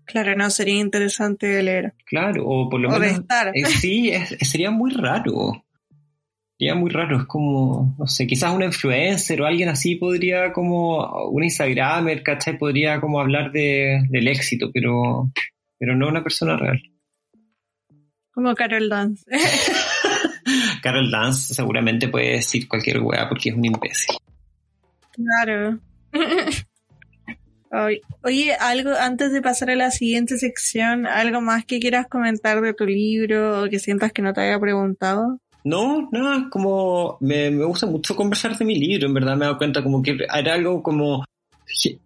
Speaker 1: Claro, no, sería interesante leer.
Speaker 2: Claro, o por lo menos... estar. Eh, sí, sería muy raro sería muy raro, es como, no sé, quizás una influencer o alguien así podría como, un Instagramer, ¿cachai? Podría como hablar de, del éxito, pero, pero no una persona real.
Speaker 1: Como Carol Dance.
Speaker 2: Carol Dance seguramente puede decir cualquier weá porque es un imbécil.
Speaker 1: Claro. Oye, algo antes de pasar a la siguiente sección, algo más que quieras comentar de tu libro o que sientas que no te haya preguntado.
Speaker 2: No, nada, como me, me gusta mucho conversar de mi libro, en verdad me he dado cuenta como que era algo como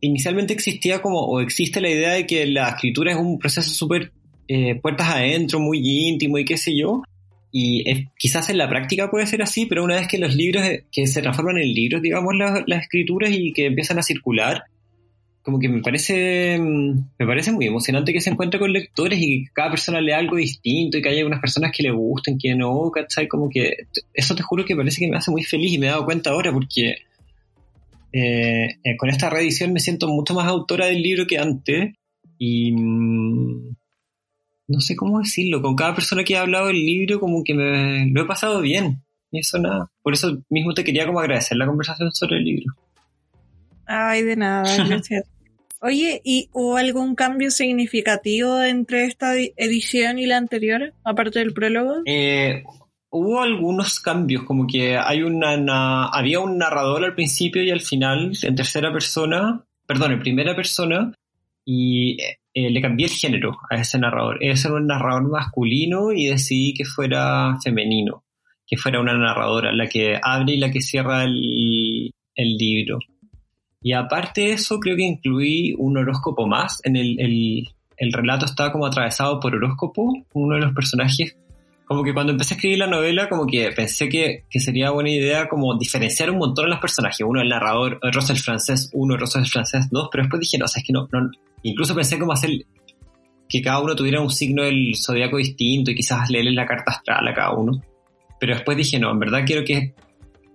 Speaker 2: inicialmente existía como, o existe la idea de que la escritura es un proceso súper eh, puertas adentro, muy íntimo y qué sé yo. Y quizás en la práctica puede ser así, pero una vez que los libros, eh, que se transforman en libros, digamos, las escrituras y que empiezan a circular, como que me parece, mm, me parece muy emocionante que se encuentre con lectores y que cada persona lea algo distinto y que haya unas personas que le gusten, que no, ¿cachai? Como que eso te juro que parece que me hace muy feliz y me he dado cuenta ahora porque eh, eh, con esta reedición me siento mucho más autora del libro que antes y mm, no sé cómo decirlo, con cada persona que ha hablado del libro como que me lo he pasado bien Y eso nada. Por eso mismo te quería como agradecer la conversación sobre el libro.
Speaker 1: Ay, de nada, gracias. Oye, ¿y hubo algún cambio significativo entre esta edición y la anterior, aparte del prólogo?
Speaker 2: Eh, hubo algunos cambios, como que hay una, había un narrador al principio y al final en tercera persona, perdón, en primera persona, y eh, le cambié el género a ese narrador. Ese era un narrador masculino y decidí que fuera femenino, que fuera una narradora, la que abre y la que cierra el, libro. Y aparte de eso, creo que incluí un horóscopo más. En el, el, el relato estaba como atravesado por horóscopo. Uno de los personajes, como que cuando empecé a escribir la novela, como que pensé que, que sería buena idea como diferenciar un montón a los personajes. Uno el narrador, otro es el francés, uno otro es el francés, dos. Pero después dije, no, o sea, es que no, no. Incluso pensé como hacer que cada uno tuviera un signo del zodiaco distinto y quizás leerle la carta astral a cada uno. Pero después dije, no, en verdad quiero que,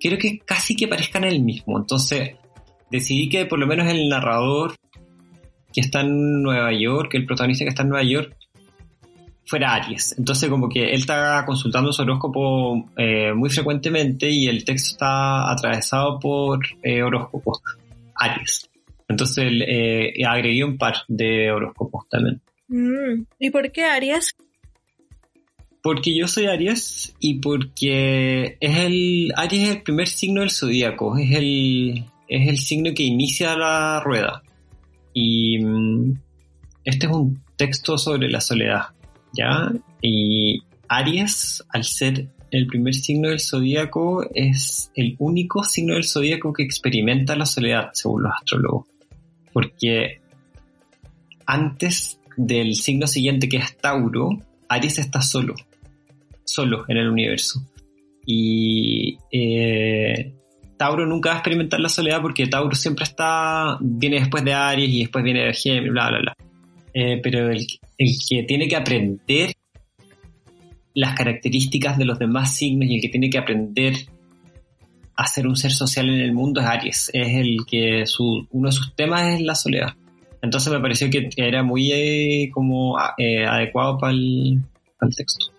Speaker 2: quiero que casi que parezcan el mismo. Entonces, decidí que por lo menos el narrador que está en Nueva York, el protagonista que está en Nueva York, fuera Aries. Entonces como que él está consultando su horóscopo eh, muy frecuentemente y el texto está atravesado por eh, horóscopos Aries. Entonces eh, agregué un par de horóscopos también.
Speaker 1: Mm, ¿Y por qué Aries?
Speaker 2: Porque yo soy Aries y porque es el Aries es el primer signo del zodíaco, es el es el signo que inicia la rueda. Y mm, este es un texto sobre la soledad, ¿ya? Y Aries, al ser el primer signo del zodíaco, es el único signo del zodíaco que experimenta la soledad, según los astrólogos. Porque antes del signo siguiente, que es Tauro, Aries está solo, solo en el universo. Y eh, Tauro nunca va a experimentar la soledad porque Tauro siempre está, viene después de Aries y después viene de Géminis, bla, bla, bla. Eh, pero el, que tiene que aprender las características de los demás signos y el que tiene que aprender a ser un ser social en el mundo es Aries. Es el que su, uno de sus temas es la soledad. Entonces me pareció que era muy eh, como eh, adecuado para el texto.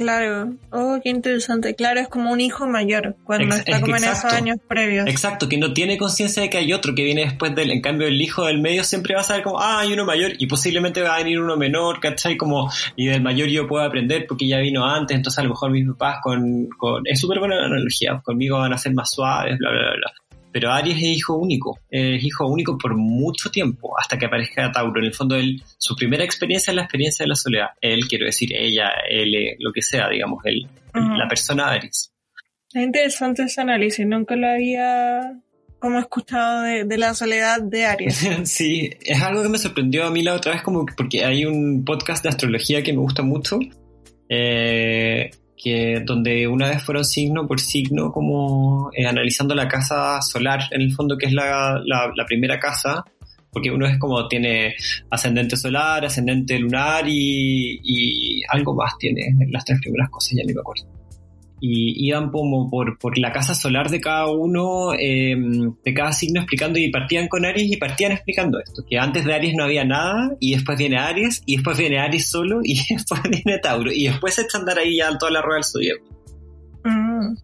Speaker 1: Claro, oh, qué interesante. Claro, es como un hijo mayor cuando está como en esos años previos.
Speaker 2: Exacto, que no tiene conciencia de que hay otro que viene después de él. En cambio, el hijo del medio siempre va a saber como, ah, hay uno mayor y posiblemente va a venir uno menor, ¿cachai? Como, y del mayor yo puedo aprender porque ya vino antes, entonces a lo mejor mis papás con, con es súper buena analogía, conmigo van a ser más suaves, bla, bla, bla. Pero Aries es hijo único, es hijo único por mucho tiempo, hasta que aparezca Tauro. En el fondo, él, su primera experiencia es la experiencia de la soledad. Él, quiero decir, ella, él, eh, lo que sea, digamos, él, la persona Aries.
Speaker 1: Es interesante ese análisis, nunca lo había como escuchado de, la soledad de Aries.
Speaker 2: sí, es algo que me sorprendió a mí la otra vez, como porque hay un podcast de astrología que me gusta mucho, eh, que donde una vez fueron signo por signo como eh, analizando la casa solar, en el fondo que es la, la, primera casa, porque uno es como tiene ascendente solar, ascendente lunar y, y algo más tiene las tres primeras cosas, ya ni me acuerdo y iban como por, por la casa solar de cada uno, em, de cada signo explicando y partían con Aries y partían explicando esto, que antes de Aries no había nada y después viene Aries y después viene Aries solo y después viene Tauro y después se echan ahí ya toda la rueda del zodiaco.
Speaker 1: Mm.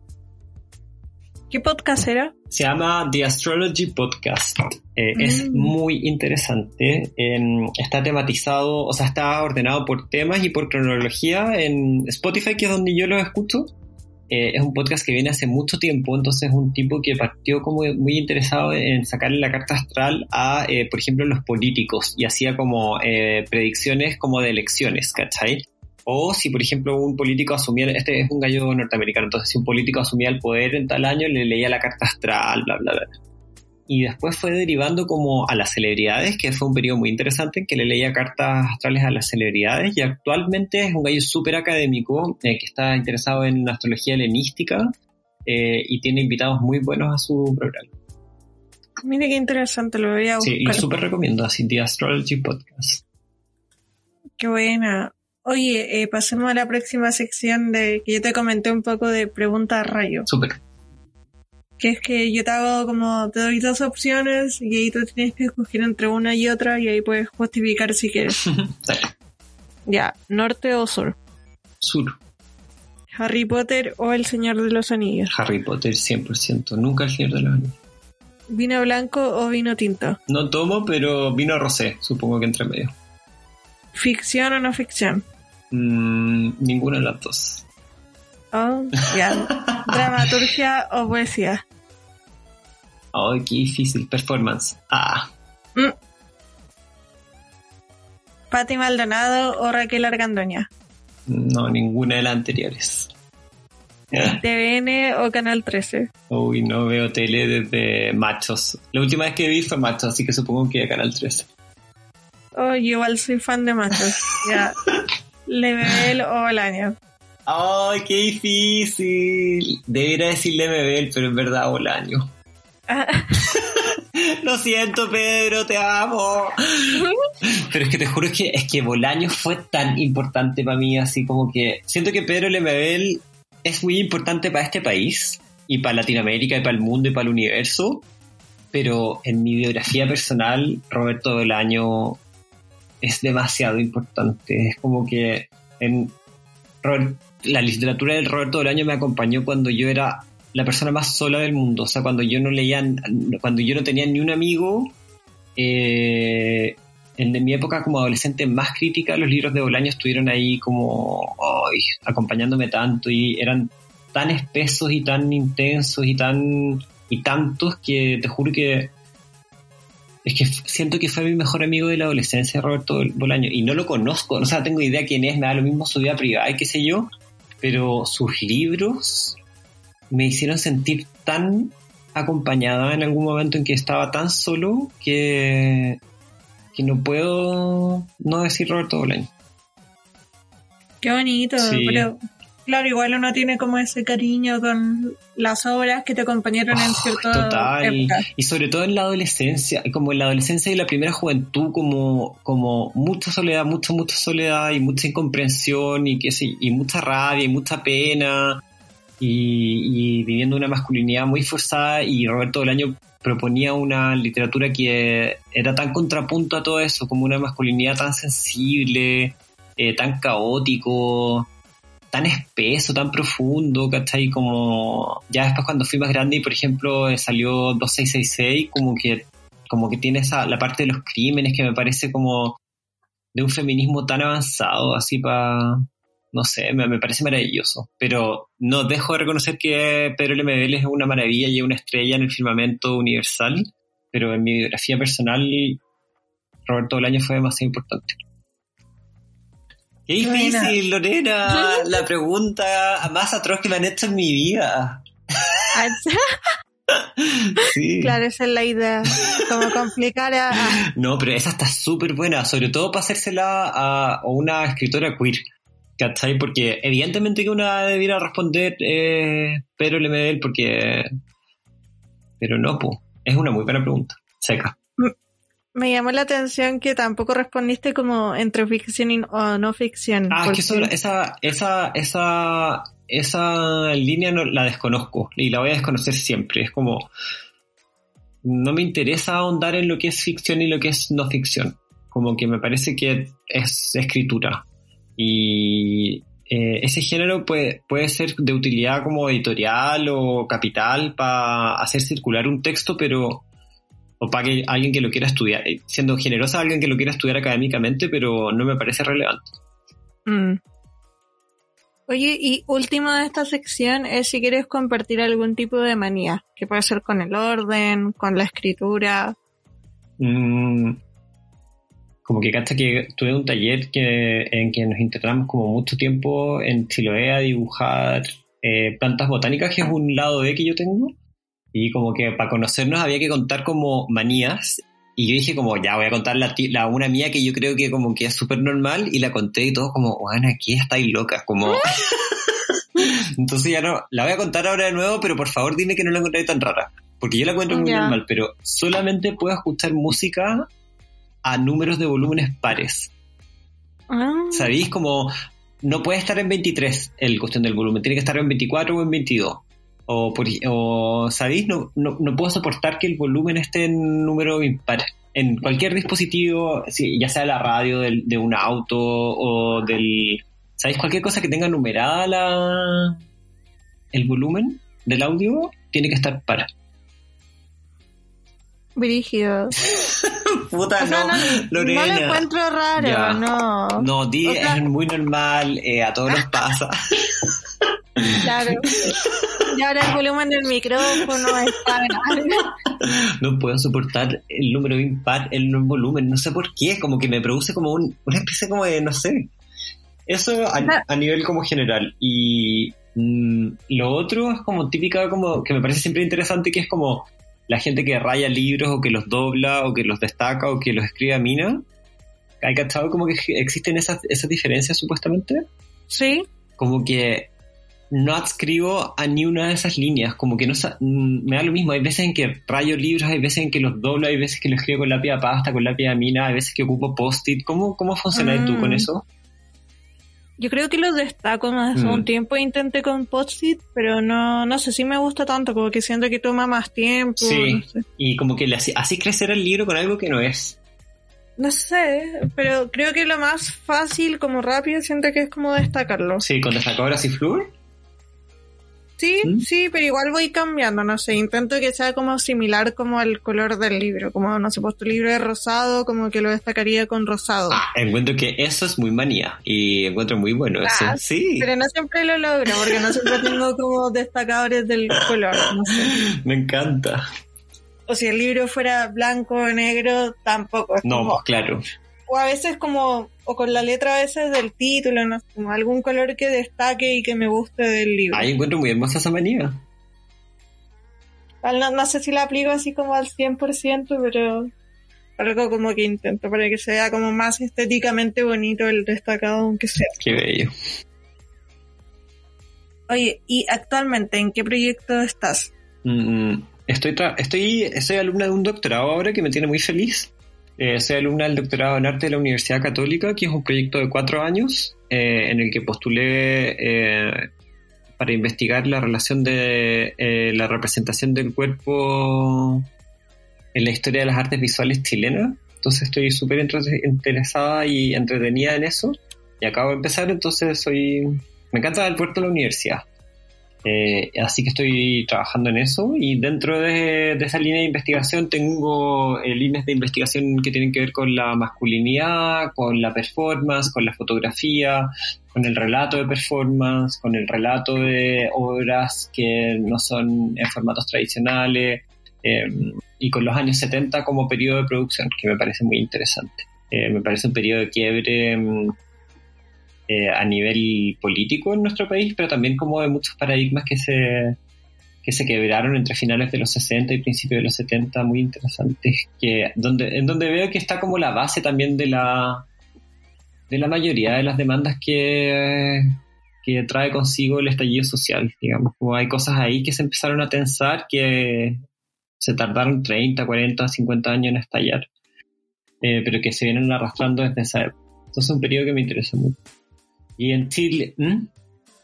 Speaker 1: ¿Qué podcast era?
Speaker 2: Se llama The Astrology Podcast. Eh, es mm. muy interesante. está tematizado, o sea, está ordenado por temas y por cronología en Spotify, que es donde yo lo escucho. Eh, es un podcast que viene hace mucho tiempo, entonces es un tipo que partió como muy interesado en sacarle la carta astral a, eh, por ejemplo, los políticos y hacía como eh, predicciones como de elecciones, ¿cachai? O si, por ejemplo, un político asumía, este es un gallo norteamericano, entonces si un político asumía el poder en tal año, le leía la carta astral, bla, bla, bla y después fue derivando como a las celebridades, que fue un periodo muy interesante en que le leía cartas astrales a las celebridades y actualmente es un gallo súper académico eh, que está interesado en astrología helenística eh, y tiene invitados muy buenos a su programa.
Speaker 1: Mire qué interesante, lo voy a buscar.
Speaker 2: Sí, lo súper recomiendo, así The Astrology Podcast.
Speaker 1: Qué buena. Oye, eh, pasemos a la próxima sección de que yo te comenté un poco de preguntas rayo.
Speaker 2: Súper
Speaker 1: que es que yo te hago como, te doy dos opciones y ahí tú tienes que escoger entre una y otra y ahí puedes justificar si quieres. Ya, norte o sur.
Speaker 2: Sur.
Speaker 1: ¿Harry Potter o El Señor de los Anillos?
Speaker 2: Harry Potter 100%, nunca El Señor de los Anillos.
Speaker 1: ¿Vino blanco o vino tinto?
Speaker 2: No tomo, pero vino rosé, supongo que entre medio.
Speaker 1: ¿Ficción o no ficción?
Speaker 2: Mm, ninguna de las dos.
Speaker 1: Oh, ya. ¿Dramaturgia o poesía?
Speaker 2: Ay, qué difícil. Performance. Ah.
Speaker 1: Mm. ¿Pati Maldonado o Raquel Argandoña?
Speaker 2: No, ninguna de las anteriores.
Speaker 1: ¿TVN o Canal 13?
Speaker 2: Uy, no veo tele desde Machos. La última vez que vi fue Machos, así que supongo que Canal 13.
Speaker 1: Oh, yo igual soy fan de Machos. ya. Level o el año.
Speaker 2: Ay, qué difícil. Debería decirle Mebel, pero en verdad Bolaño. Lo siento, Pedro, te amo. Pero es que te juro que, es que Bolaño fue tan importante para mí, así como que siento que Pedro Lemebel es muy importante para este país y para Latinoamérica y para el mundo y para el universo, pero en mi biografía personal, Roberto Bolaño es demasiado importante. Es como que en la literatura del Roberto Bolaño me acompañó cuando yo era la persona más sola del mundo. O sea, cuando yo no leía, cuando yo no tenía ni un amigo, eh, en mi época como adolescente más crítica, los libros de Bolaño estuvieron ahí como acompañándome tanto y eran tan espesos y tan intensos y tan y tantos que te juro que es que siento que fue mi mejor amigo de la adolescencia, Roberto Bolaño, y no lo conozco, o sea, tengo idea quién es, me da lo mismo su vida privada y qué sé yo, pero sus libros me hicieron sentir tan acompañada en algún momento en que estaba tan solo que, que no puedo no decir Roberto Bolaño.
Speaker 1: Qué bonito, pero claro, igual uno tiene como ese cariño con las obras que te acompañaron en cierto
Speaker 2: Total, y sobre todo en la adolescencia, como en la adolescencia y la primera juventud, como, como mucha soledad, mucha, mucha soledad y mucha incomprensión y, que, y mucha rabia y mucha pena y, viviendo una masculinidad muy forzada y Roberto Bolaño proponía una literatura que era tan contrapunto a todo eso, como una masculinidad tan sensible, eh, tan caótico, tan espeso, tan profundo, ¿cachai? Como ya después cuando fui más grande y por ejemplo salió 2666, como que, como que tiene esa, la parte de los crímenes que me parece como de un feminismo tan avanzado, así para no sé, me, parece maravilloso. Pero no dejo de reconocer que Pedro Lemebel es una maravilla y una estrella en el firmamento universal, pero en mi biografía personal, Roberto Bolaño fue demasiado importante. Qué difícil, Lorena, la pregunta más atroz que me han hecho en mi vida.
Speaker 1: sí. Claro, esa es la idea. Como complicar a...
Speaker 2: No, pero esa está súper buena, sobre todo para hacérsela a una escritora queer. ¿Cachai? Porque evidentemente que una debiera responder eh, Pedro Lemebel porque... Pero no, pues. Es una muy buena pregunta. Seca.
Speaker 1: Me llamó la atención que tampoco respondiste como entre ficción y o no ficción.
Speaker 2: Ah, es que esa, esa, esa, esa línea no, la desconozco y la voy a desconocer siempre. Es como... No me interesa ahondar en lo que es ficción y lo que es no ficción. Como que me parece que es escritura y eh, ese género puede, puede ser de utilidad como editorial o capital para hacer circular un texto, pero o para que alguien que lo quiera estudiar, eh, siendo generosa alguien que lo quiera estudiar académicamente, pero no me parece relevante.
Speaker 1: Mm. Oye, y último de esta sección es si quieres compartir algún tipo de manía, que puede ser con el orden, con la escritura.
Speaker 2: Mm, como que hasta que tuve un taller que, en que nos intentamos como mucho tiempo en Chiloé a dibujar eh, plantas botánicas, que es un lado B que yo tengo. Y como que para conocernos había que contar como manías. Y yo dije como, ya voy a contar la, la una mía que yo creo que como que es súper normal. Y la conté y todo como, bueno, aquí estáis locas, como... Entonces ya no, la voy a contar ahora de nuevo, pero por favor dime que no la encontré tan rara. Porque yo la encuentro muy normal, pero solamente puedo escuchar música a números de volúmenes pares. Ah. ¿Sabéis? Como no puede estar en 23 el cuestión del volumen, tiene que estar en 24 o en 22. O, o ¿sabéis? No, no, puedo soportar que el volumen esté en número impar. En cualquier dispositivo, ya sea la radio de un auto o del, ¿Sabéis? Cualquier cosa que tenga numerada la, el volumen del audio tiene que estar para.
Speaker 1: Brígido.
Speaker 2: Puta,
Speaker 1: O sea,
Speaker 2: no,
Speaker 1: no,
Speaker 2: Lorena.
Speaker 1: no lo encuentro raro,
Speaker 2: Ya.
Speaker 1: no.
Speaker 2: No, di,
Speaker 1: O sea-
Speaker 2: es muy normal, eh, a todos nos pasa.
Speaker 1: Claro. Y ahora el volumen del micrófono está
Speaker 2: no puedo soportar el número impar en el volumen, no sé por qué, como que me produce como un, una especie como de, no sé. Eso a,
Speaker 1: Ah.
Speaker 2: a nivel como general. Y mm, lo otro es como típica, como que me parece siempre interesante, que es como la gente que raya libros o que los dobla o que los destaca o que los escribe a mina. ¿Hay cachado como que existen esas, esas diferencias supuestamente?
Speaker 1: Sí,
Speaker 2: como que no adscribo a ni una de esas líneas, como que no mm, me da lo mismo, hay veces en que rayo libros, hay veces en que los doblo, hay veces que los escribo con lápiz de pasta, con lápiz de mina, hay veces que ocupo post-it, ¿cómo, cómo funcionas tú
Speaker 1: Mm.
Speaker 2: con eso?
Speaker 1: yo creo que los destaco más hace
Speaker 2: Mm.
Speaker 1: un tiempo intenté con post-it, pero no, no sé si me gusta tanto, como que siento que toma más tiempo.
Speaker 2: Sí.
Speaker 1: No sé.
Speaker 2: Y como que le así, así crecer el libro con algo que no es.
Speaker 1: No sé, pero creo que lo más fácil, como rápido, siento que es como destacarlo.
Speaker 2: Sí, con destacadoras y flúor.
Speaker 1: Sí,
Speaker 2: ¿Mm?
Speaker 1: sí, pero igual voy cambiando, no sé, intento que sea como similar como al color del libro, como no sé, pues tu libro es rosado, como que lo destacaría con rosado.
Speaker 2: Ah, encuentro que eso es muy manía y encuentro muy bueno eso.
Speaker 1: Ah,
Speaker 2: Sí,
Speaker 1: Pero no siempre lo logro, porque no siempre tengo como destacadores del color, no sé.
Speaker 2: me encanta.
Speaker 1: O si el libro fuera blanco o negro, tampoco. Es
Speaker 2: No,
Speaker 1: como-
Speaker 2: pues claro.
Speaker 1: o a veces como, o con la letra a veces del título, no sé, como algún color que destaque y que me guste del libro.
Speaker 2: Ahí encuentro muy hermosa esa manía.
Speaker 1: No, no sé si la aplico así como al 100%, pero algo como que intento para que sea como más estéticamente bonito el destacado, aunque sea.
Speaker 2: Qué bello.
Speaker 1: Oye, ¿y actualmente en qué proyecto estás?
Speaker 2: Mm, Estoy, tra- estoy, soy alumna de un doctorado ahora que me tiene muy feliz. Eh, soy alumna del doctorado en arte de la Universidad Católica, que es un proyecto de cuatro años eh, en el que postulé eh, para investigar la relación de la representación del cuerpo en la historia de las artes visuales chilenas. Entonces estoy súper interesada y entretenida en eso. Y acabo de empezar, entonces soy... Me encanta el puerto de la universidad. Eh, así que estoy trabajando en eso y dentro de, esa línea de investigación tengo eh, líneas de investigación que tienen que ver con la masculinidad, con la performance, con la fotografía, con el relato de performance, con el relato de obras que no son en formatos tradicionales eh, y con los años 70 como periodo de producción, que me parece muy interesante. Eh, me parece un periodo de quiebre mm, eh, a nivel político en nuestro país, pero también como de muchos paradigmas que se, que se quebraron entre finales de los 60 y principios de los 70, muy interesantes, que, donde, en donde veo que está como la base también de la, de la mayoría de las demandas que, que trae consigo el estallido social, digamos, como hay cosas ahí que se empezaron a tensar que se tardaron 30, 40, 50 años en estallar, eh, pero que se vienen arrastrando desde esa época. Entonces es un periodo que me interesa mucho. Y en Chile, ¿Mm?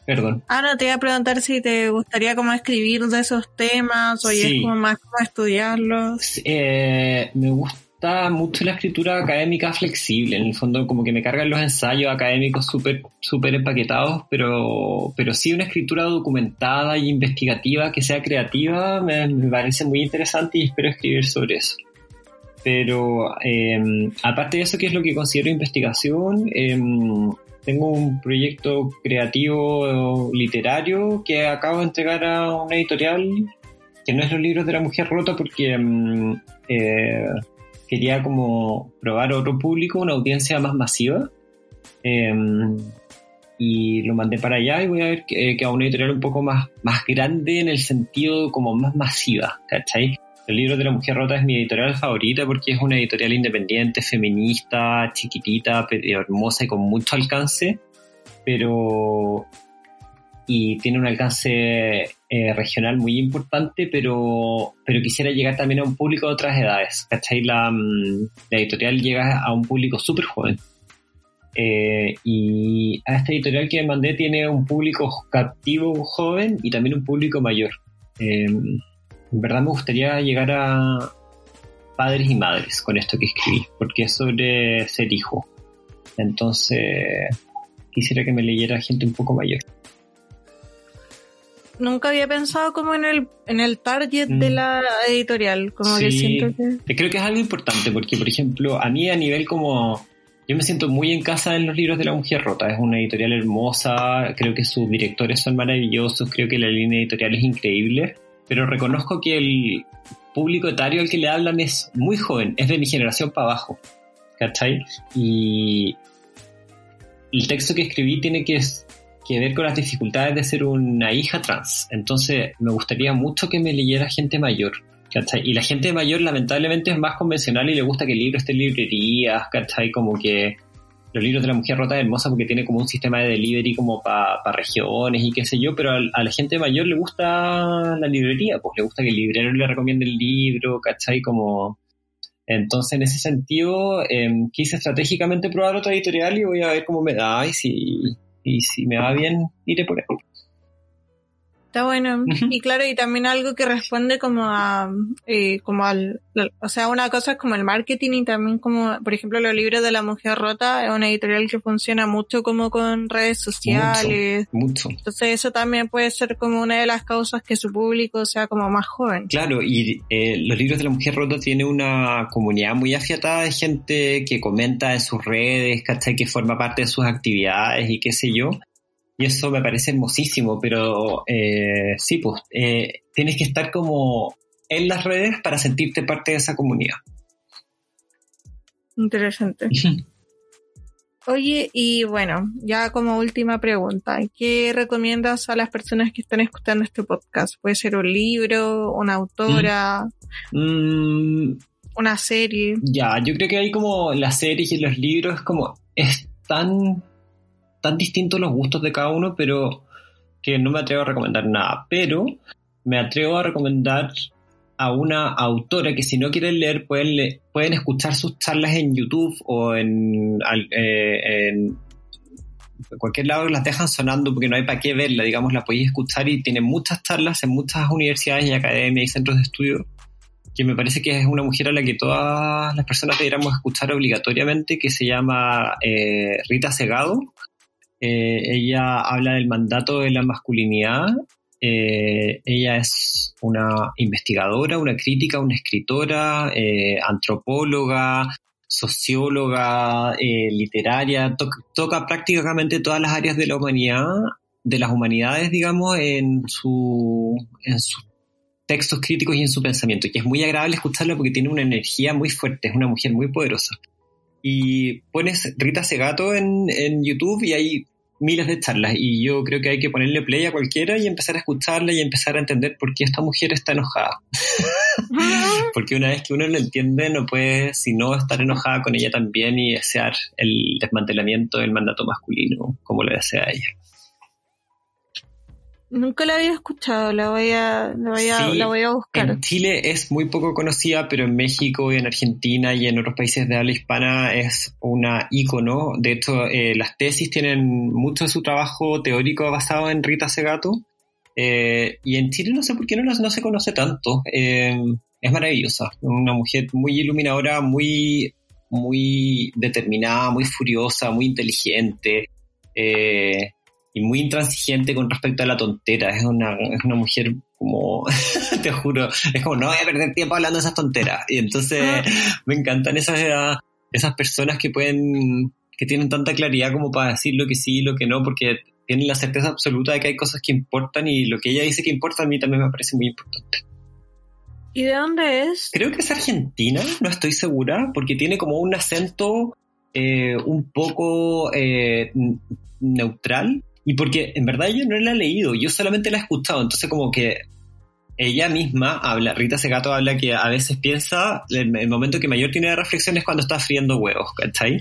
Speaker 2: perdón,
Speaker 1: Ah, no, te iba a preguntar si te gustaría como escribir de esos temas o
Speaker 2: Sí.
Speaker 1: es como más como estudiarlos.
Speaker 2: Eh, me gusta mucho la escritura académica flexible, en el fondo como que me cargan los ensayos académicos súper súper empaquetados, pero, pero sí una escritura documentada y investigativa que sea creativa me, me parece muy interesante y espero escribir sobre eso. Pero eh, aparte de eso, ¿qué es lo que considero investigación? Eh, tengo un proyecto creativo literario que acabo de entregar a una editorial que no es los libros de la mujer rota porque mm, eh, quería como probar otro público, una audiencia más masiva. Eh, y lo mandé para allá y voy a ver que, que a una editorial un poco más, más grande en el sentido como más masiva, ¿cachai? El libro de la mujer rota es mi editorial favorita porque es una editorial independiente, feminista, chiquitita, pero hermosa y con mucho alcance, pero y tiene un alcance eh, regional muy importante, pero, pero quisiera llegar también a un público de otras edades. ¿Cachai? La, mm, la editorial llega a un público súper joven. Eh, y a esta editorial que mandé tiene un público captivo joven y también un público mayor. Eh, en verdad me gustaría llegar a padres y madres con esto que escribí, porque es sobre ser hijo. Entonces, quisiera que me leyera gente un poco mayor.
Speaker 1: Nunca había pensado como en el, en el target de
Speaker 2: Mm.
Speaker 1: la editorial, como que
Speaker 2: Sí.
Speaker 1: siento que...
Speaker 2: Creo que es algo importante porque, por ejemplo, a mí a nivel como... Yo me siento muy en casa en los libros de La Mujer Rota. Es una editorial hermosa, creo que sus directores son maravillosos, creo que la línea editorial es increíble, pero reconozco que el público etario al que le hablan es muy joven, es de mi generación para abajo. ¿Cachai? Y el texto que escribí tiene que, ver con las dificultades de ser una hija trans. Entonces me gustaría mucho que me leyera gente mayor. ¿cachai? Y la gente mayor lamentablemente es más convencional y le gusta que el libro esté en librerías, ¿cachai? Como que los libros de la mujer rota es hermosa porque tiene como un sistema de delivery como para regiones y qué sé yo, pero a, a la gente mayor le gusta la librería, pues le gusta que el librero le recomiende el libro, ¿cachai? Como... Entonces, en ese sentido, eh, quise estratégicamente probar otra editorial y voy a ver cómo me da y si, y si me va bien, iré por ahí.
Speaker 1: Está bueno. Y claro, y también algo que responde como a, eh, como al, o sea, una cosa es como el marketing y también como, por ejemplo, los libros de la mujer rota es una editorial que funciona mucho como con redes sociales.
Speaker 2: Mucho.
Speaker 1: Entonces eso también puede ser como una de las causas que su público sea como más joven.
Speaker 2: Claro, y eh, los libros de la mujer rota tiene una comunidad muy afiatada de gente que comenta en sus redes, ¿cachai? Que forma parte de sus actividades y qué sé yo. Y eso me parece hermosísimo, pero eh, sí, pues eh, tienes que estar como en las redes para sentirte parte de esa comunidad.
Speaker 1: Interesante. Oye, y bueno, ya como última pregunta, ¿qué recomiendas a las personas que están escuchando este podcast? Puede ser un libro, una autora,
Speaker 2: Mm,
Speaker 1: una serie.
Speaker 2: Ya, yo creo que hay como las series y los libros, como es tan, tan distintos los gustos de cada uno, pero que no me atrevo a recomendar nada. Pero me atrevo a recomendar a una autora que si no quieren leer pueden, pueden escuchar sus charlas en YouTube o en, eh, en cualquier lado las dejan sonando porque no hay para qué verla, digamos, la podéis escuchar y tiene muchas charlas en muchas universidades y academias y centros de estudio que me parece que es una mujer a la que todas las personas deberíamos escuchar obligatoriamente, que se llama eh, Rita Segado. Eh, ella habla del mandato de la masculinidad. Eh, ella es una investigadora, una crítica, una escritora, eh, antropóloga, socióloga, literaria, to- toca prácticamente todas las áreas de la humanidad, de las humanidades, digamos, en su, en su textos críticos y en su pensamiento, que es muy agradable escucharla porque tiene una energía muy fuerte, es una mujer muy poderosa. Y pones Rita Segato en, en YouTube y hay miles de charlas y yo creo que hay que ponerle play a cualquiera y empezar a escucharla y empezar a entender por qué esta mujer está enojada. Porque una vez que uno lo entiende no puede sino estar enojada con ella también y desear el desmantelamiento del mandato masculino como lo desea ella.
Speaker 1: Nunca la había escuchado, la voy a, la voy a,
Speaker 2: Sí,
Speaker 1: la voy a buscar.
Speaker 2: En Chile es muy poco conocida, pero en México y en Argentina y en otros países de habla hispana es una ícono. De hecho, eh, las tesis tienen mucho de su trabajo teórico basado en Rita Segato. Eh, y en Chile no sé por qué no, no se conoce tanto. Eh, es maravillosa. Una mujer muy iluminadora, muy, muy determinada, muy furiosa, muy inteligente. Eh, y muy intransigente con respecto a la tontera. Es una, es una mujer como, te juro, es como, no voy a perder tiempo hablando de esas tonteras. Y entonces me encantan esas, esas personas que pueden, que tienen tanta claridad como para decir lo que sí y lo que no, porque tienen la certeza absoluta de que hay cosas que importan y lo que ella dice que importa a mí también me parece muy importante.
Speaker 1: ¿Y de dónde es?
Speaker 2: Creo que es argentina, no estoy segura, porque tiene como un acento eh, un poco eh, neutral y porque en verdad yo no la he leído, yo solamente la he escuchado, entonces como que ella misma habla, Rita Segato habla que a veces piensa, el, el momento que mayor tiene de reflexión es cuando está friendo huevos, ¿cachai?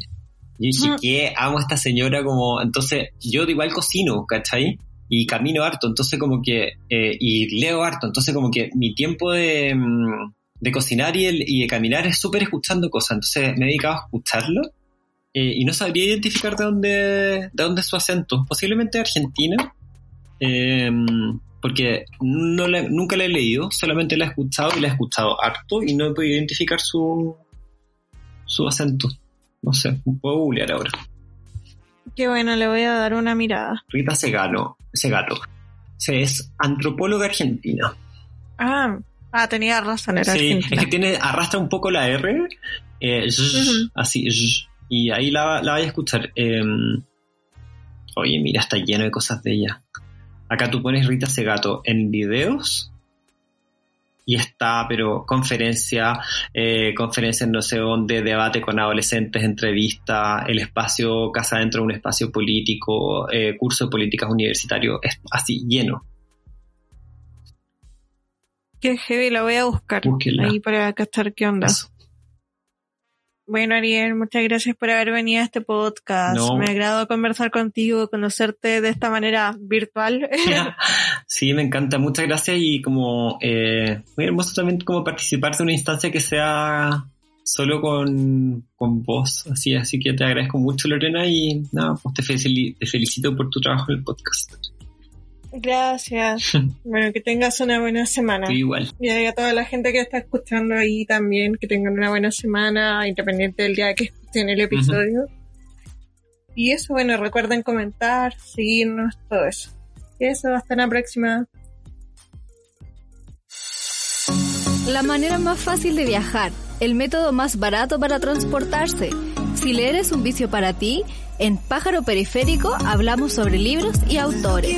Speaker 2: Y dije. ¿qué? Amo a esta señora como, entonces yo igual cocino, ¿cachai? Y camino harto, entonces como que, eh, y leo harto, entonces como que mi tiempo de, mm, de cocinar y, el- y de caminar es súper escuchando cosas, entonces me he dedicado a escucharlo eh, y no sabría identificar de dónde, de dónde es su acento, posiblemente Argentina, eh, porque no la- nunca la he leído, solamente la he escuchado y la he escuchado harto y no he podido identificar su, su acento. No sé, puedo googlear ahora.
Speaker 1: Qué bueno, le voy a dar una mirada.
Speaker 2: Rita Segano, Segato. Se es antropóloga argentina.
Speaker 1: Ah, ah tenía razón, era
Speaker 2: Sí,
Speaker 1: argentina.
Speaker 2: es que tiene, arrastra un poco la R, eh, así, y ahí la, la vais a escuchar. Eh, oye, mira, está lleno de cosas de ella. Acá tú pones Rita Segato en videos y está, pero conferencia, eh, conferencias no sé dónde, debate con adolescentes, entrevista, el espacio casa dentro de un espacio político, eh, curso de políticas universitario, es así, lleno.
Speaker 1: Qué heavy, la voy a buscar.
Speaker 2: Búsquenla.
Speaker 1: Ahí para cachar qué onda.
Speaker 2: Eso.
Speaker 1: Bueno, Ariel, muchas gracias por haber venido a este podcast.
Speaker 2: No.
Speaker 1: Me agradó conversar contigo, conocerte de esta manera virtual.
Speaker 2: Sí, me encanta, muchas gracias y como eh, muy hermoso también como participar de una instancia que sea solo con, con vos, así, así que te agradezco mucho Lorena y nada, pues te felicito por tu trabajo en el podcast.
Speaker 1: Gracias. Bueno, que tengas una buena semana.
Speaker 2: Igual.
Speaker 1: Y a toda la gente que está escuchando ahí también, que tengan una buena semana, independiente del día que escuchen el episodio. Y eso, bueno, recuerden comentar, seguirnos, todo eso. Y eso, hasta la próxima.
Speaker 3: La manera más fácil de viajar, el método más barato para transportarse. Si leer es un vicio para ti, en Pájaro Periférico hablamos sobre libros y autores.